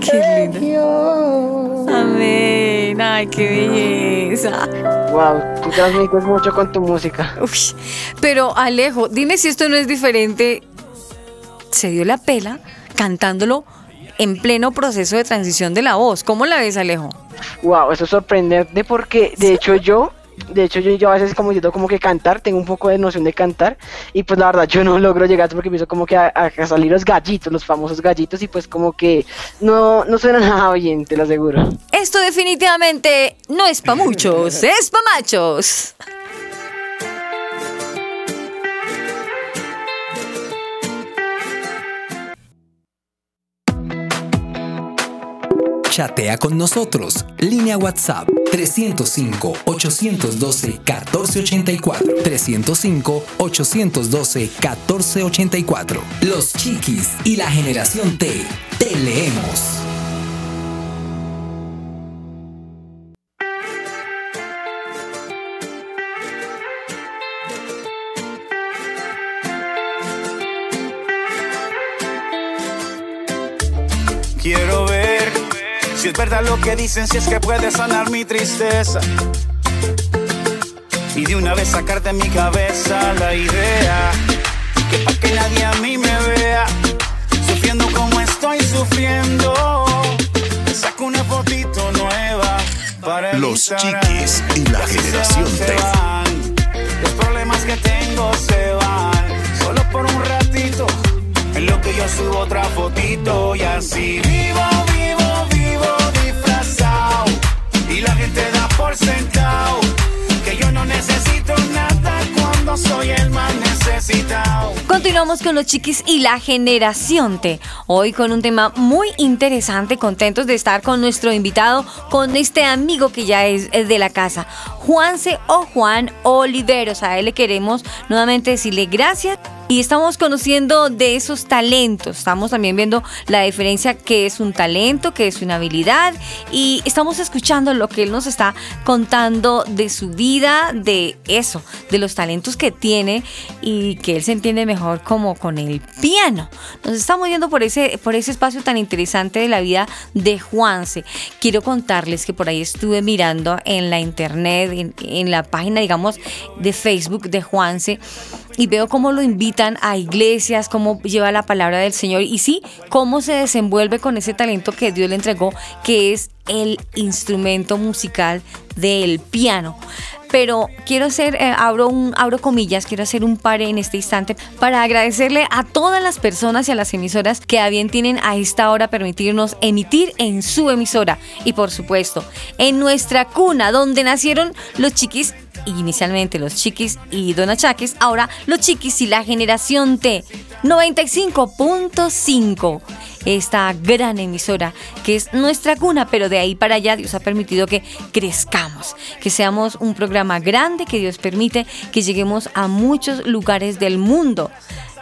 Qué lindo. Amén. Ay, qué belleza. Wow, tú transmites mucho con tu música. Uy, pero Alejo, dime si esto no es diferente. Se dio la pela cantándolo en pleno proceso de transición de la voz. ¿Cómo la ves, Alejo? Wow, eso es sorprendente porque de hecho yo, de hecho yo, yo a veces como intento como que cantar, tengo un poco de noción de cantar y pues la verdad yo no logro llegar porque empiezo como que a, salir los gallitos, los famosos gallitos y pues como que no, no suena nada bien, te lo aseguro. Esto definitivamente no es pa' muchos, es pa' machos. Chatea con nosotros. Línea WhatsApp 305-812-1484. 305-812-1484. Los chiquis y la generación T. Te leemos. Si es verdad lo que dicen, si es que puede sanar mi tristeza. Y de una vez sacar de mi cabeza la idea que para que nadie a mí me vea sufriendo como estoy sufriendo. Me saco una fotito nueva para el Los chiquis y la generación se T. van. Los problemas que tengo se van solo por un ratito. En lo que yo subo otra fotito y así vivo, la gente da por sentado que yo no necesito nada cuando soy el más necesitado. Continuamos con los chiquis y la generación T. Hoy con un tema muy interesante, contentos de estar con nuestro invitado, con este amigo que ya es, de la casa, Juanse o Juan Oliveros. A él le queremos nuevamente decirle gracias. Y estamos conociendo de esos talentos, estamos también viendo la diferencia que es un talento, que es una habilidad y estamos escuchando lo que él nos está contando de su vida, de eso, de los talentos que tiene y que él se entiende mejor como con el piano. Nos estamos yendo por ese, por ese espacio tan interesante de la vida de Juanse. Quiero contarles que por ahí estuve mirando en la internet, en, en la página, digamos, de Facebook de Juanse y veo cómo lo invitan a iglesias, cómo lleva la palabra del Señor y sí, cómo se desenvuelve con ese talento que Dios le entregó, que es el instrumento musical del piano. Pero quiero hacer, eh, abro, un, abro comillas, quiero hacer un par en este instante para agradecerle a todas las personas y a las emisoras que a bien tienen a esta hora permitirnos emitir en su emisora. Y por supuesto, en nuestra cuna, donde nacieron los chiquis inicialmente los chiquis y Dona Chaques, ahora los chiquis y la generación T. 95.5. Esta gran emisora que es nuestra cuna, pero de ahí para allá Dios ha permitido que crezcamos, que seamos un programa grande, que Dios permite que lleguemos a muchos lugares del mundo.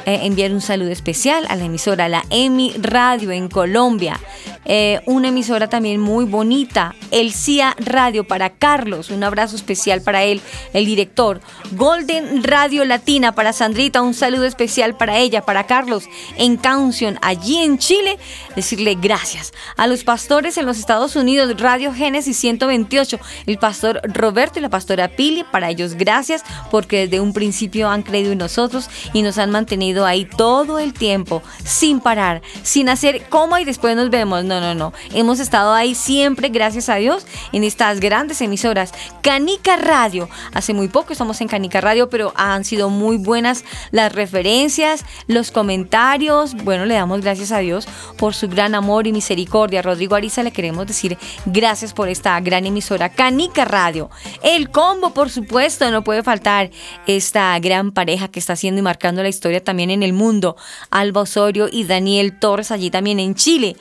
Eh, enviar un saludo especial a la emisora, la EMI Radio en Colombia. Eh, una emisora también muy bonita, El CIA Radio para Carlos, un abrazo especial para él, el director. Golden Radio Latina para Sandrita, un saludo especial para ella, para Carlos, en Caución, allí en Chile, decirle gracias. A los pastores en los Estados Unidos, Radio Génesis 128, el pastor Roberto y la pastora Pili, para ellos gracias porque desde un principio han creído en nosotros y nos han mantenido ahí todo el tiempo, sin parar, sin hacer coma y después nos vemos. No, no, no. Hemos estado ahí siempre, gracias a Dios, en estas grandes emisoras. Canica Radio. Hace muy poco estamos en Canica Radio, pero han sido muy buenas las referencias, los comentarios. Bueno, le damos gracias a Dios por su gran amor y misericordia. Rodrigo Ariza le queremos decir gracias por esta gran emisora. Canica Radio. El combo, por supuesto, no puede faltar esta gran pareja que está haciendo y marcando la historia también en el mundo. Alba Osorio y Daniel Torres allí también en Chile.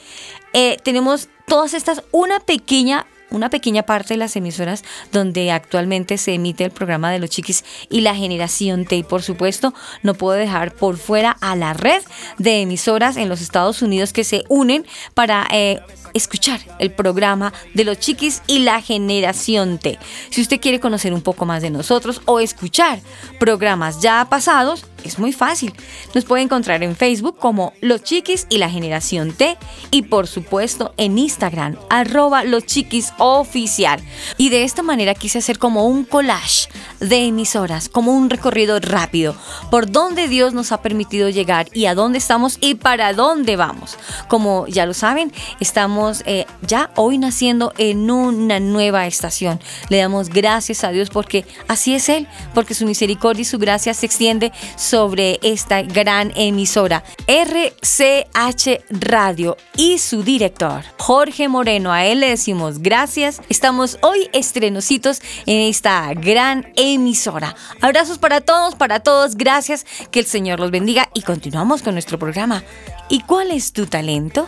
Eh, tenemos todas estas, una pequeña una pequeña parte de las emisoras donde actualmente se emite el programa de los chiquis y la generación T. Y por supuesto, no puedo dejar por fuera a la red de emisoras en los Estados Unidos que se unen para eh, escuchar el programa de los chiquis y la generación T. Si usted quiere conocer un poco más de nosotros o escuchar programas ya pasados, es muy fácil. Nos puede encontrar en Facebook como Los Chiquis y la Generación T y por supuesto en Instagram, arroba Los Chiquis Oficial. Y de esta manera quise hacer como un collage de emisoras, como un recorrido rápido por dónde Dios nos ha permitido llegar y a dónde estamos y para dónde vamos. Como ya lo saben, estamos eh, ya hoy naciendo en una nueva estación. Le damos gracias a Dios porque así es Él, porque su misericordia y su gracia se extiende sobre esta gran emisora, RCH Radio, y su director, Jorge Moreno. A él le decimos gracias. Estamos hoy estrenositos en esta gran emisora. Abrazos para todos, para todos. Gracias. Que el Señor los bendiga y continuamos con nuestro programa. ¿Y cuál es tu talento?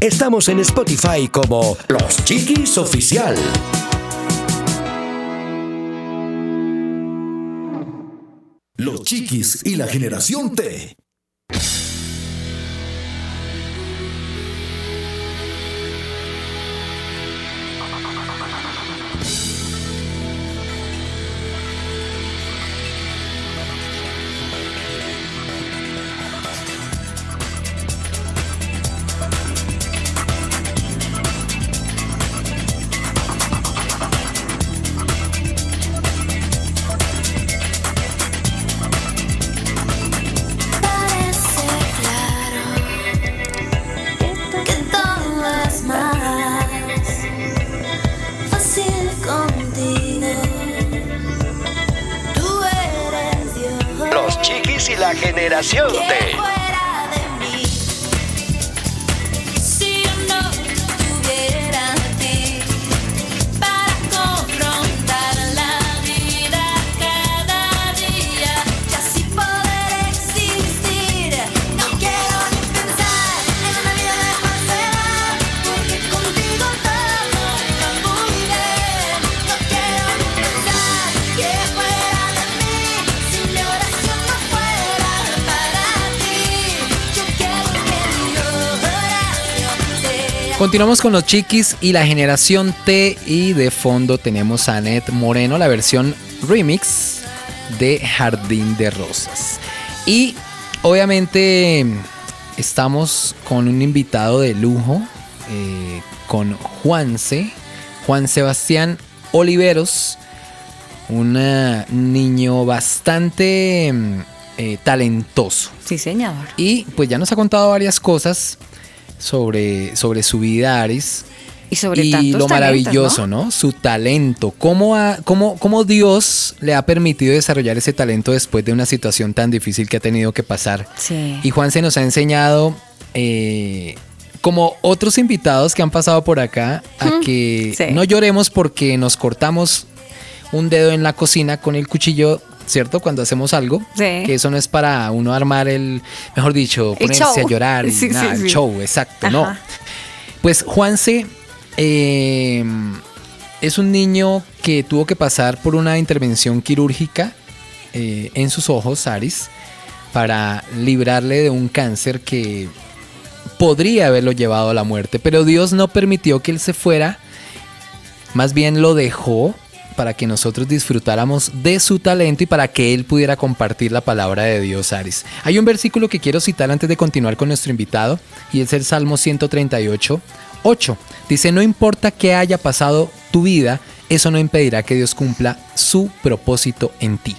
Estamos en Spotify como Los Chiquis Oficial. Los Chiquis y la Generación T. la Generación de Continuamos con los chiquis y la generación T y de fondo tenemos a Annette Moreno, la versión remix de Jardín de Rosas. Y obviamente estamos con un invitado de lujo, eh, con Juanse, Juan Sebastián Oliveros, un eh, niño bastante mm, eh, talentoso. Sí, señor. Y pues ya nos ha contado varias cosas sobre, sobre su vida, Aris. Y sobre y tantos lo talentos, maravilloso, ¿no? Su talento. ¿Cómo, ha- cómo, cómo Dios le ha permitido desarrollar ese talento después de una situación tan difícil que ha tenido que pasar? Sí. Y Juan se nos ha enseñado, eh, como otros invitados que han pasado por acá, a que sí. no lloremos porque nos cortamos un dedo en la cocina con el cuchillo. ¿Cierto? Cuando hacemos algo, Sí. que eso no es para uno armar el, mejor dicho, El ponerse show. a llorar y Sí, sí, nada, el show, exacto, no. Pues Juanse eh, es un niño que tuvo que pasar por una intervención quirúrgica eh, en sus ojos, Aris, para librarle de un cáncer que podría haberlo llevado a la muerte, pero Dios no permitió que él se fuera, más bien lo dejó para que nosotros disfrutáramos de su talento y para que él pudiera compartir la palabra de Dios, Aris. Hay un versículo que quiero citar antes de continuar con nuestro invitado y es el Salmo 138, 8. Dice, no importa qué haya pasado tu vida, eso no impedirá que Dios cumpla su propósito en ti.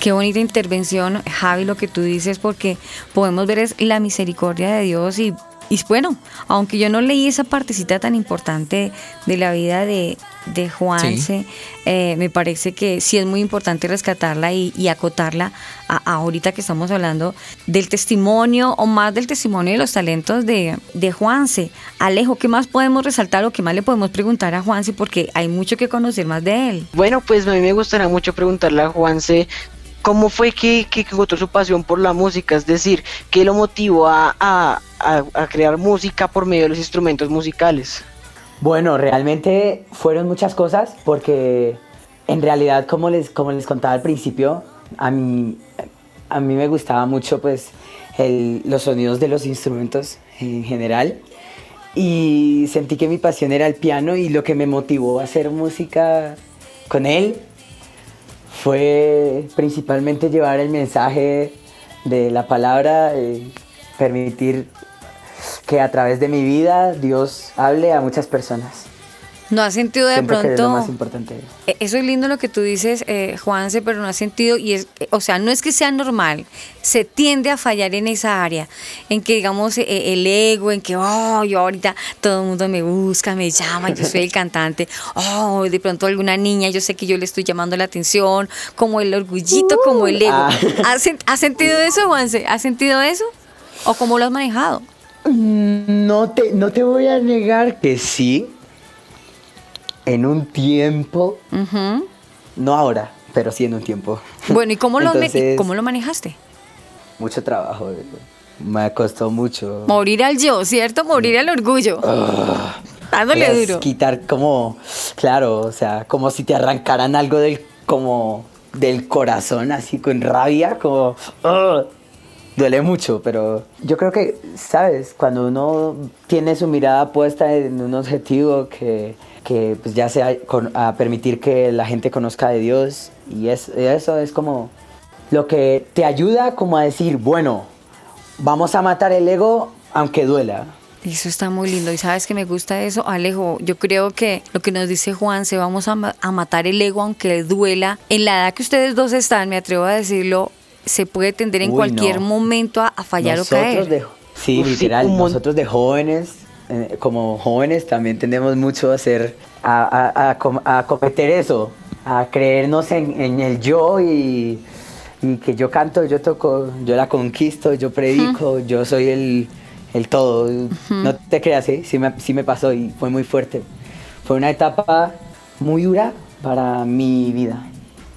Qué bonita intervención, Javi, lo que tú dices, porque podemos ver es la misericordia de Dios y, y bueno, aunque yo no leí esa partecita tan importante de la vida de, de Juanse, eh, me parece que sí es muy importante rescatarla y, y acotarla a, a ahorita que estamos hablando del testimonio o más del testimonio de los talentos de, de Juanse. Alejo, ¿qué más podemos resaltar o qué más le podemos preguntar a Juanse? Porque hay mucho que conocer más de él. Bueno, pues a mí me gustaría mucho preguntarle a Juanse ¿Cómo fue que, que encontró su pasión por la música? Es decir, ¿qué lo motivó a, a- a- crear música por medio de los instrumentos musicales? Bueno, realmente fueron muchas cosas porque en realidad, como les, como les contaba al principio, a mí, a mí me gustaba mucho pues el- los sonidos de los instrumentos en general y sentí que mi pasión era el piano y lo que me motivó a hacer música con él fue principalmente llevar el mensaje de la palabra, eh, permitir que a través de mi vida Dios hable a muchas personas. ¿No has sentido de Siento que es lo pronto... más importante. Eh, Eso es lindo lo que tú dices, eh, Juanse, pero no has sentido, y es, eh, o sea, no es que sea normal, se tiende a fallar en esa área, en que digamos eh, el ego, en que, oh, yo ahorita todo el mundo me busca, me llama, yo soy el cantante, oh, de pronto alguna niña, yo sé que yo le estoy llamando la atención, como el orgullito, como el ego. ah. ¿Has, has sentido eso, Juanse? ¿Has sentido eso? ¿O cómo lo has manejado? No te, no te voy a negar que sí, en un tiempo, no ahora, pero sí en un tiempo. Bueno, ¿y cómo lo, Entonces, cómo lo manejaste? Mucho trabajo, me costó mucho. Morir al yo, ¿cierto? Morir al orgullo. Dándole Pues, duro. quitar como, claro, o sea, como si te arrancaran algo del, como, del corazón, así con rabia, como, ugh. duele mucho, pero yo creo que, sabes, cuando uno tiene su mirada puesta en un objetivo que, que pues ya sea con- a permitir que la gente conozca de Dios, y es, eso es como lo que te ayuda como a decir, bueno, vamos a matar el ego aunque duela. Eso está muy lindo. Y sabes que me gusta eso, Alejo. Yo creo que lo que nos dice Juan, se vamos a, ma- a matar el ego aunque duela. En la edad que ustedes dos están, me atrevo a decirlo, se puede tender en Uy, cualquier no. momento a, a fallar o caer. de, sí, Uf, sí, literal, un mon- nosotros de jóvenes, eh, como jóvenes también tendemos mucho a hacer, a, a- a a cometer eso, a creernos en, en el yo y, y que yo canto, yo toco, yo la conquisto, yo predico, yo soy el, el todo. No te creas, ¿eh? sí, me, sí me pasó y fue muy fuerte. Fue una etapa muy dura para mi vida.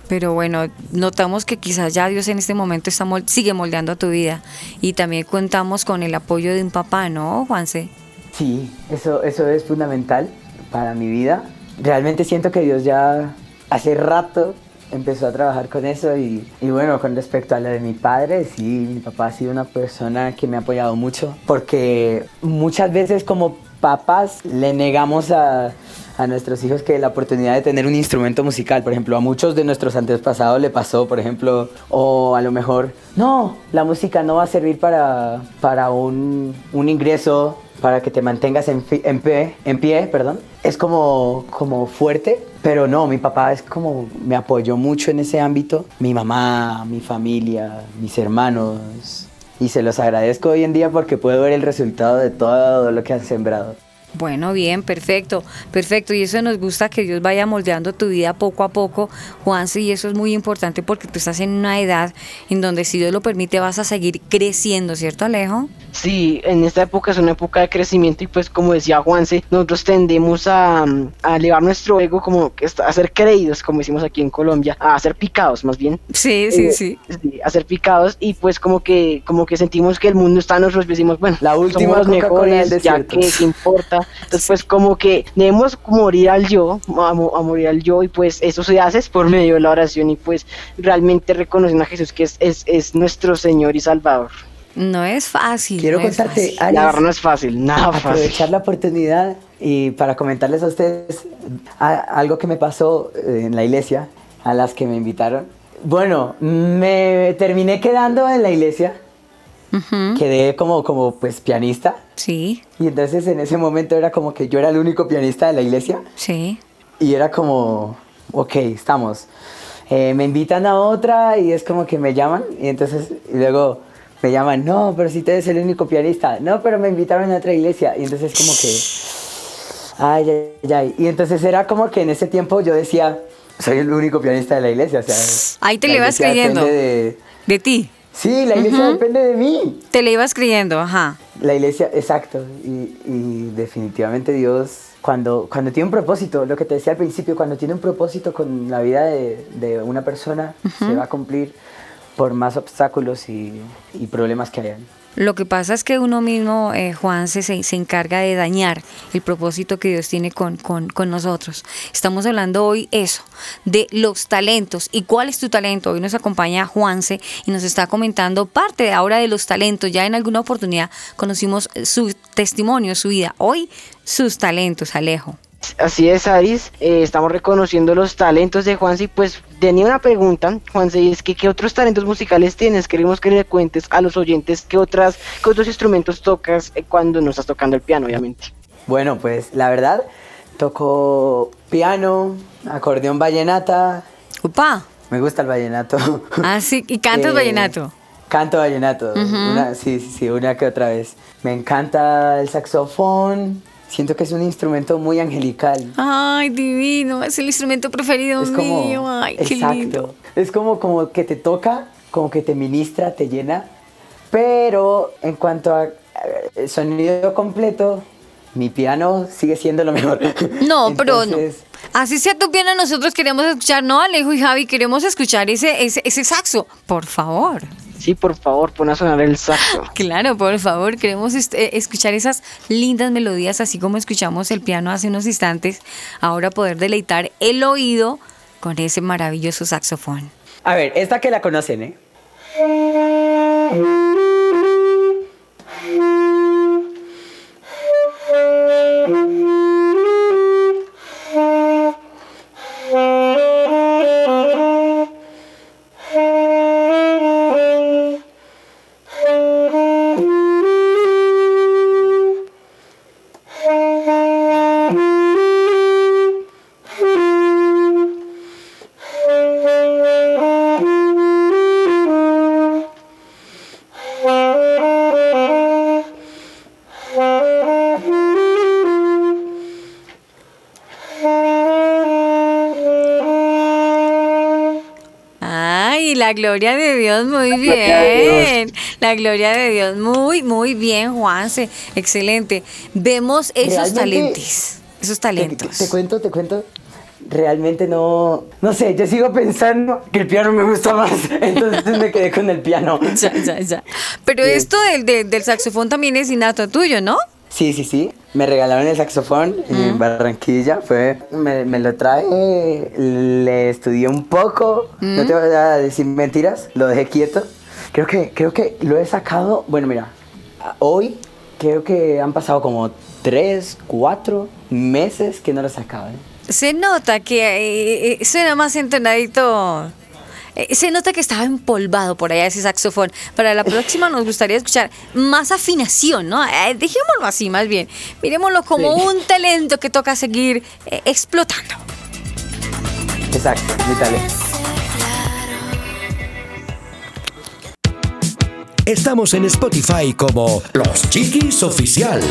Pero bueno, notamos que quizás ya Dios en este momento está sigue moldeando tu vida. Y también contamos con el apoyo de un papá, ¿no, Juanse? Sí, eso, eso es fundamental para mi vida. Realmente siento que Dios ya hace rato empezó a trabajar con eso y, y bueno, con respecto a lo de mi padre, sí, mi papá ha sido una persona que me ha apoyado mucho porque muchas veces como papás le negamos a, a nuestros hijos que la oportunidad de tener un instrumento musical, por ejemplo, a muchos de nuestros antepasados le pasó, por ejemplo, o a lo mejor, no, la música no va a servir para, para un, un ingreso, para que te mantengas en, pie, en pie, perdón. Es como, como fuerte, pero no, mi papá es como, me apoyó mucho en ese ámbito. Mi mamá, mi familia, mis hermanos. Y se los agradezco hoy en día porque puedo ver el resultado de todo lo que han sembrado. Bueno, bien, perfecto, perfecto. Y eso nos gusta que Dios vaya moldeando tu vida poco a poco, Juanse, y eso es muy importante porque tú estás en una edad en donde si Dios lo permite vas a seguir creciendo, ¿cierto, Alejo? Sí, en esta época es una época de crecimiento y pues como decía Juanse, nosotros tendemos a, a elevar nuestro ego como que está- a ser creídos, como decimos aquí en Colombia, a ser picados más bien. Sí, sí, Eh, sí. sí, a ser picados y pues como que como que sentimos que el mundo está a nosotros decimos, bueno, La última somos los mejores, ya que qué Entonces pues como que debemos morir al yo, a, a morir al yo y pues eso se hace es por medio de la oración y pues realmente reconociendo a Jesús que es, es, es nuestro Señor y Salvador. No es fácil. Quiero no es contarte, fácil. Verdad no es fácil, nada fácil. aprovechar la oportunidad y para comentarles a ustedes a- algo que me pasó eh, en la iglesia, a las que me invitaron. Bueno, me terminé quedando en la iglesia, Ujú, quedé como, como pues pianista Sí, y entonces en ese momento era como que yo era el único pianista de la iglesia sí. y era como, ok, estamos. Eh, me invitan a otra y es como que me llaman y entonces y luego me llaman, no, pero si tú eres el único pianista, no, pero me invitaron a otra iglesia y entonces como que, ay, ay, ay. Y entonces era como que en ese tiempo yo decía, soy el único pianista de la iglesia, o sea, Ahí te le vas creyendo. de- De ti. Sí, la iglesia depende de mí. Te le ibas creyendo, ajá. La iglesia, exacto. Y, y definitivamente Dios, cuando, cuando tiene un propósito, lo que te decía al principio, cuando tiene un propósito con la vida de, de una persona, se va a cumplir por más obstáculos y, y problemas que hayan. Lo que pasa es que uno mismo, eh, Juan, se, encarga de dañar el propósito que Dios tiene con, con, con nosotros. Estamos hablando hoy eso, de los talentos. ¿Y cuál es tu talento? Hoy nos acompaña Juanse y nos está comentando parte de ahora de los talentos. Ya en alguna oportunidad conocimos su testimonio, su vida. Hoy sus talentos, Alejo. Así es, Aris. Eh, estamos reconociendo los talentos de Juanse. Y pues tenía una pregunta, Juanse, y es que ¿qué otros talentos musicales tienes? Queremos que le cuentes a los oyentes qué, otras, qué otros instrumentos tocas eh, cuando no estás tocando el piano, obviamente. Bueno, pues la verdad, toco piano, acordeón vallenata. Upa. Me gusta el vallenato. Ah, sí, y cantas Eh, vallenato. Canto vallenato, una- sí, sí, sí, una que otra vez. Me encanta el saxofón, siento que es un instrumento muy angelical. Ay, divino, es el instrumento preferido Es como, mío. Ay, qué exacto, lindo. es como, como que te toca, como que te ministra, te llena. Pero en cuanto a eh, sonido completo, mi piano sigue siendo lo mejor. No, pero no. Así sea tu piano, nosotros queremos escuchar, no, Alejo y Javi, queremos escuchar ese, ese, ese saxo, por favor. Sí, por favor, pon a sonar el saxo. Claro, por favor, queremos eh, escuchar esas lindas melodías, así como escuchamos el piano hace unos instantes, ahora poder deleitar el oído con ese maravilloso saxofón. A ver, esta que la conocen, ¿eh? la gloria de Dios, muy bien. La gloria de Dios, muy, muy bien, Juanse. Excelente. Vemos esos Realmente- talentos. Esos Te, talentos. te cuento, te cuento. Realmente no, no sé, yo sigo pensando que el piano me gusta más, entonces me quedé con el piano. Ya, ya, ya. Pero esto del, del- del saxofón también es innato tuyo, ¿no? Sí, sí, sí. Me regalaron el saxofón en Barranquilla. Fue, me, me lo trae, le estudié un poco. No te voy a decir mentiras, lo dejé quieto. Creo que, creo que lo he sacado. Bueno, mira, hoy creo que han pasado como tres, cuatro meses que no lo sacaba. ¿eh? Se nota que eh, eh, suena más entonadito. Eh, se nota que estaba empolvado por allá ese saxofón. Para la próxima nos gustaría escuchar más afinación, ¿no? Eh, dejémoslo así, más bien. Miremoslo como Sí. un talento que toca seguir eh, explotando. Exacto, mi talento. Estamos en Spotify como Los Chiquis Oficial.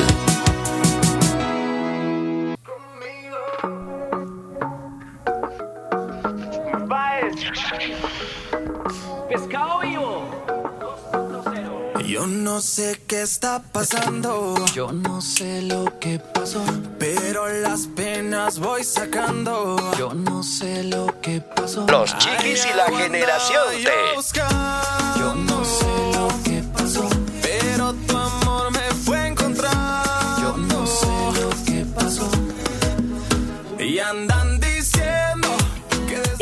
Yo no sé qué está pasando. Yo no sé lo que pasó. Pero las penas voy sacando. Yo no sé lo que pasó. Los Chiquis y la generación T.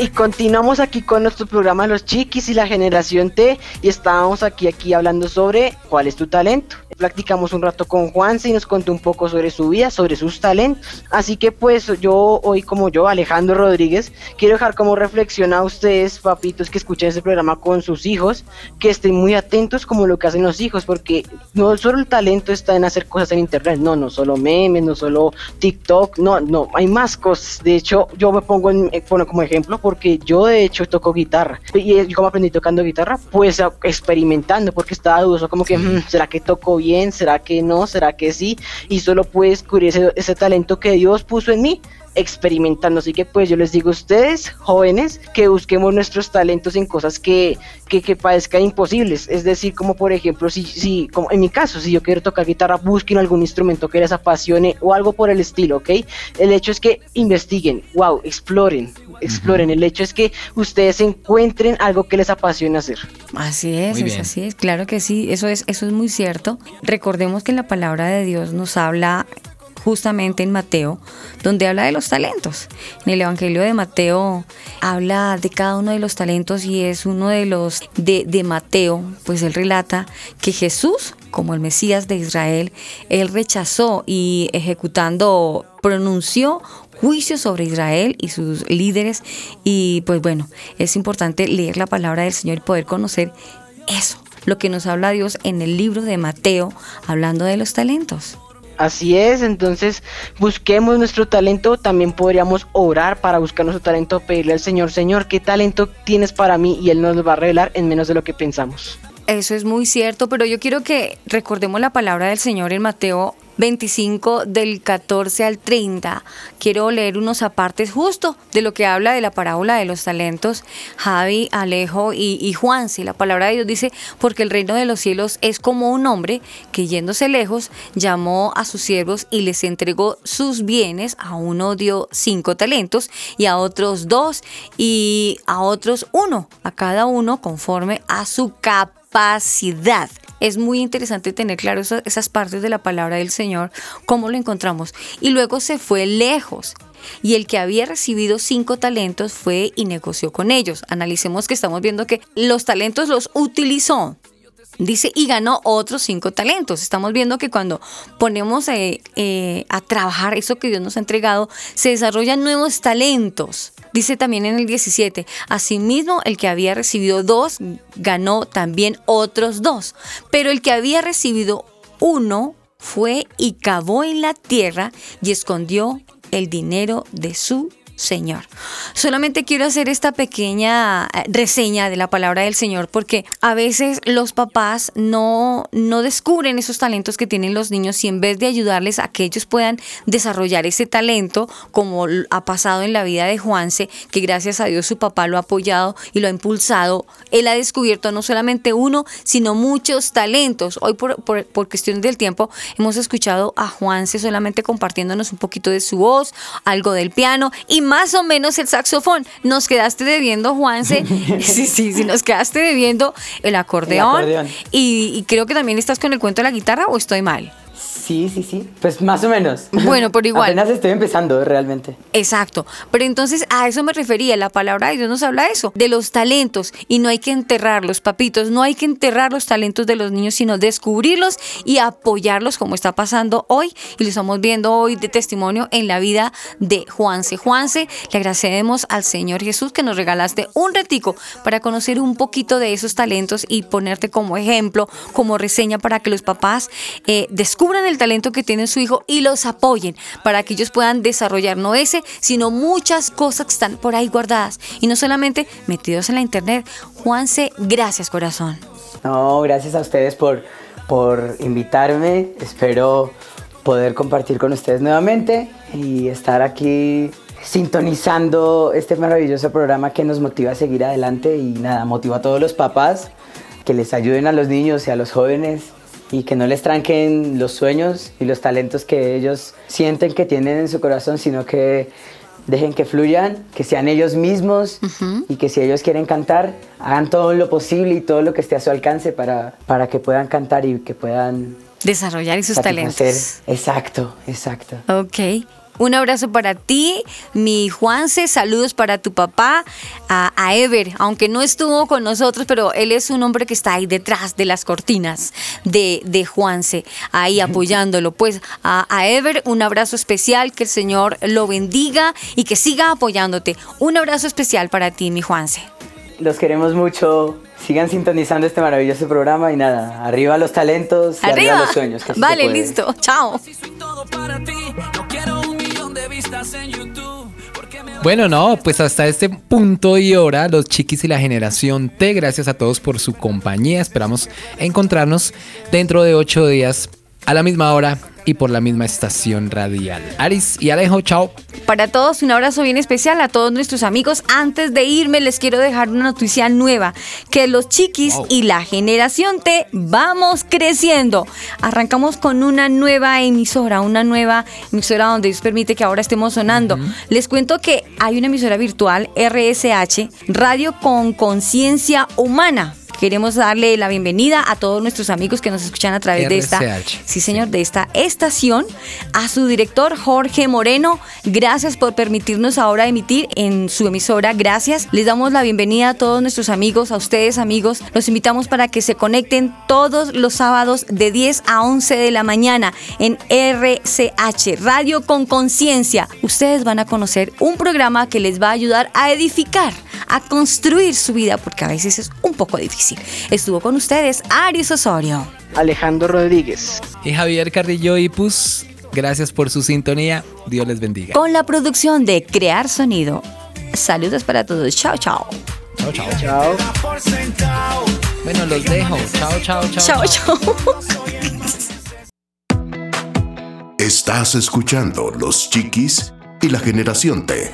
Y continuamos aquí con nuestro programa Los Chiquis y la Generación T y estábamos aquí aquí hablando sobre cuál es tu talento. Practicamos un rato con Juanse y nos contó un poco sobre su vida, sobre sus talentos. Así que pues yo hoy como yo, Alejandro Rodríguez, quiero dejar como reflexión a ustedes, papitos, que escuchen este programa con sus hijos, que estén muy atentos como lo que hacen los hijos, porque no solo el talento está en hacer cosas en internet, no, no solo memes, no solo TikTok, no, no, hay más cosas. De hecho, yo me pongo en, eh, bueno, como ejemplo porque yo de hecho toco guitarra. ¿Y eh, yo cómo aprendí tocando guitarra? Pues experimentando, porque estaba dudoso, como que, "Mm, ¿será que toco bien? ¿Será que no? ¿Será que sí? Y solo pude descubrir ese, ese talento que Dios puso en mí. Experimentando. Así que pues yo les digo a ustedes, jóvenes, que busquemos nuestros talentos en cosas que, que, que parezcan imposibles. Es decir, como por ejemplo, si, si, como en mi caso, si yo quiero tocar guitarra, busquen algún instrumento que les apasione o algo por el estilo, ¿ok? El hecho es que investiguen, wow, exploren, exploren. El hecho es que ustedes encuentren algo que les apasione hacer. Así es, es así es, claro que sí, eso es, eso es muy cierto. Recordemos que la palabra de Dios nos habla justamente en Mateo, donde habla de los talentos. En el Evangelio de Mateo habla de cada uno de los talentos y es uno de los de, de Mateo, pues él relata que Jesús, como el Mesías de Israel, él rechazó y ejecutando, pronunció juicio sobre Israel y sus líderes y pues bueno, es importante leer la palabra del Señor y poder conocer eso, lo que nos habla Dios en el libro de Mateo, hablando de los talentos. Así es, entonces busquemos nuestro talento, también podríamos orar para buscar nuestro talento, pedirle al Señor, Señor, ¿qué talento tienes para mí? Y Él nos lo va a revelar en menos de lo que pensamos. Eso es muy cierto, pero yo quiero que recordemos la palabra del Señor en Mateo 25 del 14 al 30. Quiero leer unos apartes justo de lo que habla de la parábola de los talentos. Javi, Alejo y, y Juan, si la palabra de Dios dice, porque el reino de los cielos es como un hombre que yéndose lejos llamó a sus siervos y les entregó sus bienes. A uno dio cinco talentos y a otros dos y a otros uno, a cada uno conforme a su capacidad. Es muy interesante tener claro esa- esas partes de la palabra del Señor, cómo lo encontramos. Y luego se fue lejos. Y el que había recibido cinco talentos fue y negoció con ellos. Analicemos que estamos viendo que los talentos los utilizó. Dice, y ganó otros cinco talentos. Estamos viendo que cuando ponemos eh, eh, a trabajar eso que Dios nos ha entregado, se desarrollan nuevos talentos. Dice también en el 17, asimismo el que había recibido dos, ganó también otros dos. Pero el que había recibido uno fue y cavó en la tierra y escondió el dinero de su Señor. Solamente quiero hacer esta pequeña eh, reseña de la palabra del Señor porque a veces los papás no, no descubren esos talentos que tienen los niños y en vez de ayudarles a que ellos puedan desarrollar ese talento, como ha pasado en la vida de Juanse, que gracias a Dios su papá lo ha apoyado y lo ha impulsado, él ha descubierto no solamente uno, sino muchos talentos. Hoy por, por, por cuestiones del tiempo hemos escuchado a Juanse solamente compartiéndonos un poquito de su voz, algo del piano y más o menos el saxofón. Nos quedaste debiendo, Juanse. sí, sí, sí, nos quedaste debiendo el acordeón. acordeón. Y, y creo que también estás con el cuento de la guitarra o estoy mal. Sí, sí, sí. Pues más o menos. Bueno, pero igual. Apenas estoy empezando realmente. Exacto. Pero entonces a eso me refería. La palabra de Dios nos habla de eso, de los talentos. Y no hay que enterrarlos, papitos. No hay que enterrar los talentos de los niños, sino descubrirlos y apoyarlos como está pasando hoy. Y lo estamos viendo hoy de testimonio en la vida de Juanse. Juanse, le agradecemos al Señor Jesús que nos regalaste un retico para conocer un poquito de esos talentos y ponerte como ejemplo, como reseña para que los papás eh, descubran el talento que tiene su hijo y los apoyen para que ellos puedan desarrollar no ese, sino muchas cosas que están por ahí guardadas y no solamente metidos en la internet. Juanse, gracias corazón. No, gracias a ustedes por, por invitarme. Espero poder compartir con ustedes nuevamente y estar aquí sintonizando este maravilloso programa que nos motiva a seguir adelante y nada, motiva a todos los papás que les ayuden a los niños y a los jóvenes y que no les tranquen los sueños y los talentos que ellos sienten que tienen en su corazón, sino que dejen que fluyan, que sean ellos mismos y que si ellos quieren cantar, hagan todo lo posible y todo lo que esté a su alcance para, para que puedan cantar y que puedan Desarrollar satisfacer. talentos. Exacto, exacto. Ok. Un abrazo para ti, mi Juanse. Saludos para tu papá, a, a Ever, aunque no estuvo con nosotros, pero él es un hombre que está ahí detrás de las cortinas de, de Juanse, ahí apoyándolo. Pues a, a Ever, un abrazo especial, que el Señor lo bendiga y que siga apoyándote. Un abrazo especial para ti, mi Juanse. Los queremos mucho. Sigan sintonizando este maravilloso programa y nada, arriba los talentos y arriba, ¡Arriba! los sueños. que Vale, listo. Chao. Bueno, no, pues hasta este punto y hora, los chiquis y la generación T, gracias a todos por su compañía. Esperamos encontrarnos dentro de ocho días a la misma hora y por la misma estación radial. Aris y Alejo, chao. Para todos, un abrazo bien especial a todos nuestros amigos. Antes de irme, les quiero dejar una noticia nueva: que los chiquis Wow. y la generación T vamos creciendo. Arrancamos con una nueva emisora, una nueva emisora donde Dios permite que ahora estemos sonando. Les cuento que hay una emisora virtual, RSH, Radio con Conciencia Humana. Queremos darle la bienvenida a todos nuestros amigos que nos escuchan a través de esta, sí señor, de esta estación, a su director Jorge Moreno. Gracias por permitirnos ahora emitir en su emisora. Gracias. Les damos la bienvenida a todos nuestros amigos, a ustedes amigos. Los invitamos para que se conecten todos los sábados de 10 a 11 de la mañana en RCH, Radio con Conciencia. Ustedes van a conocer un programa que les va a ayudar a edificar, a construir su vida, porque a veces es un poco difícil. Estuvo con ustedes Aries Osorio. Alejandro Rodríguez. Y Javier Carrillo y Pus, gracias por su sintonía. Dios les bendiga. con la producción de Crear Sonido. Saludos para todos. Chao, chao. Chao, chao. Chao. Bueno, los dejo. Chao, chao, chao. Chao, chao. Estás escuchando Los Chiquis y la Generación T.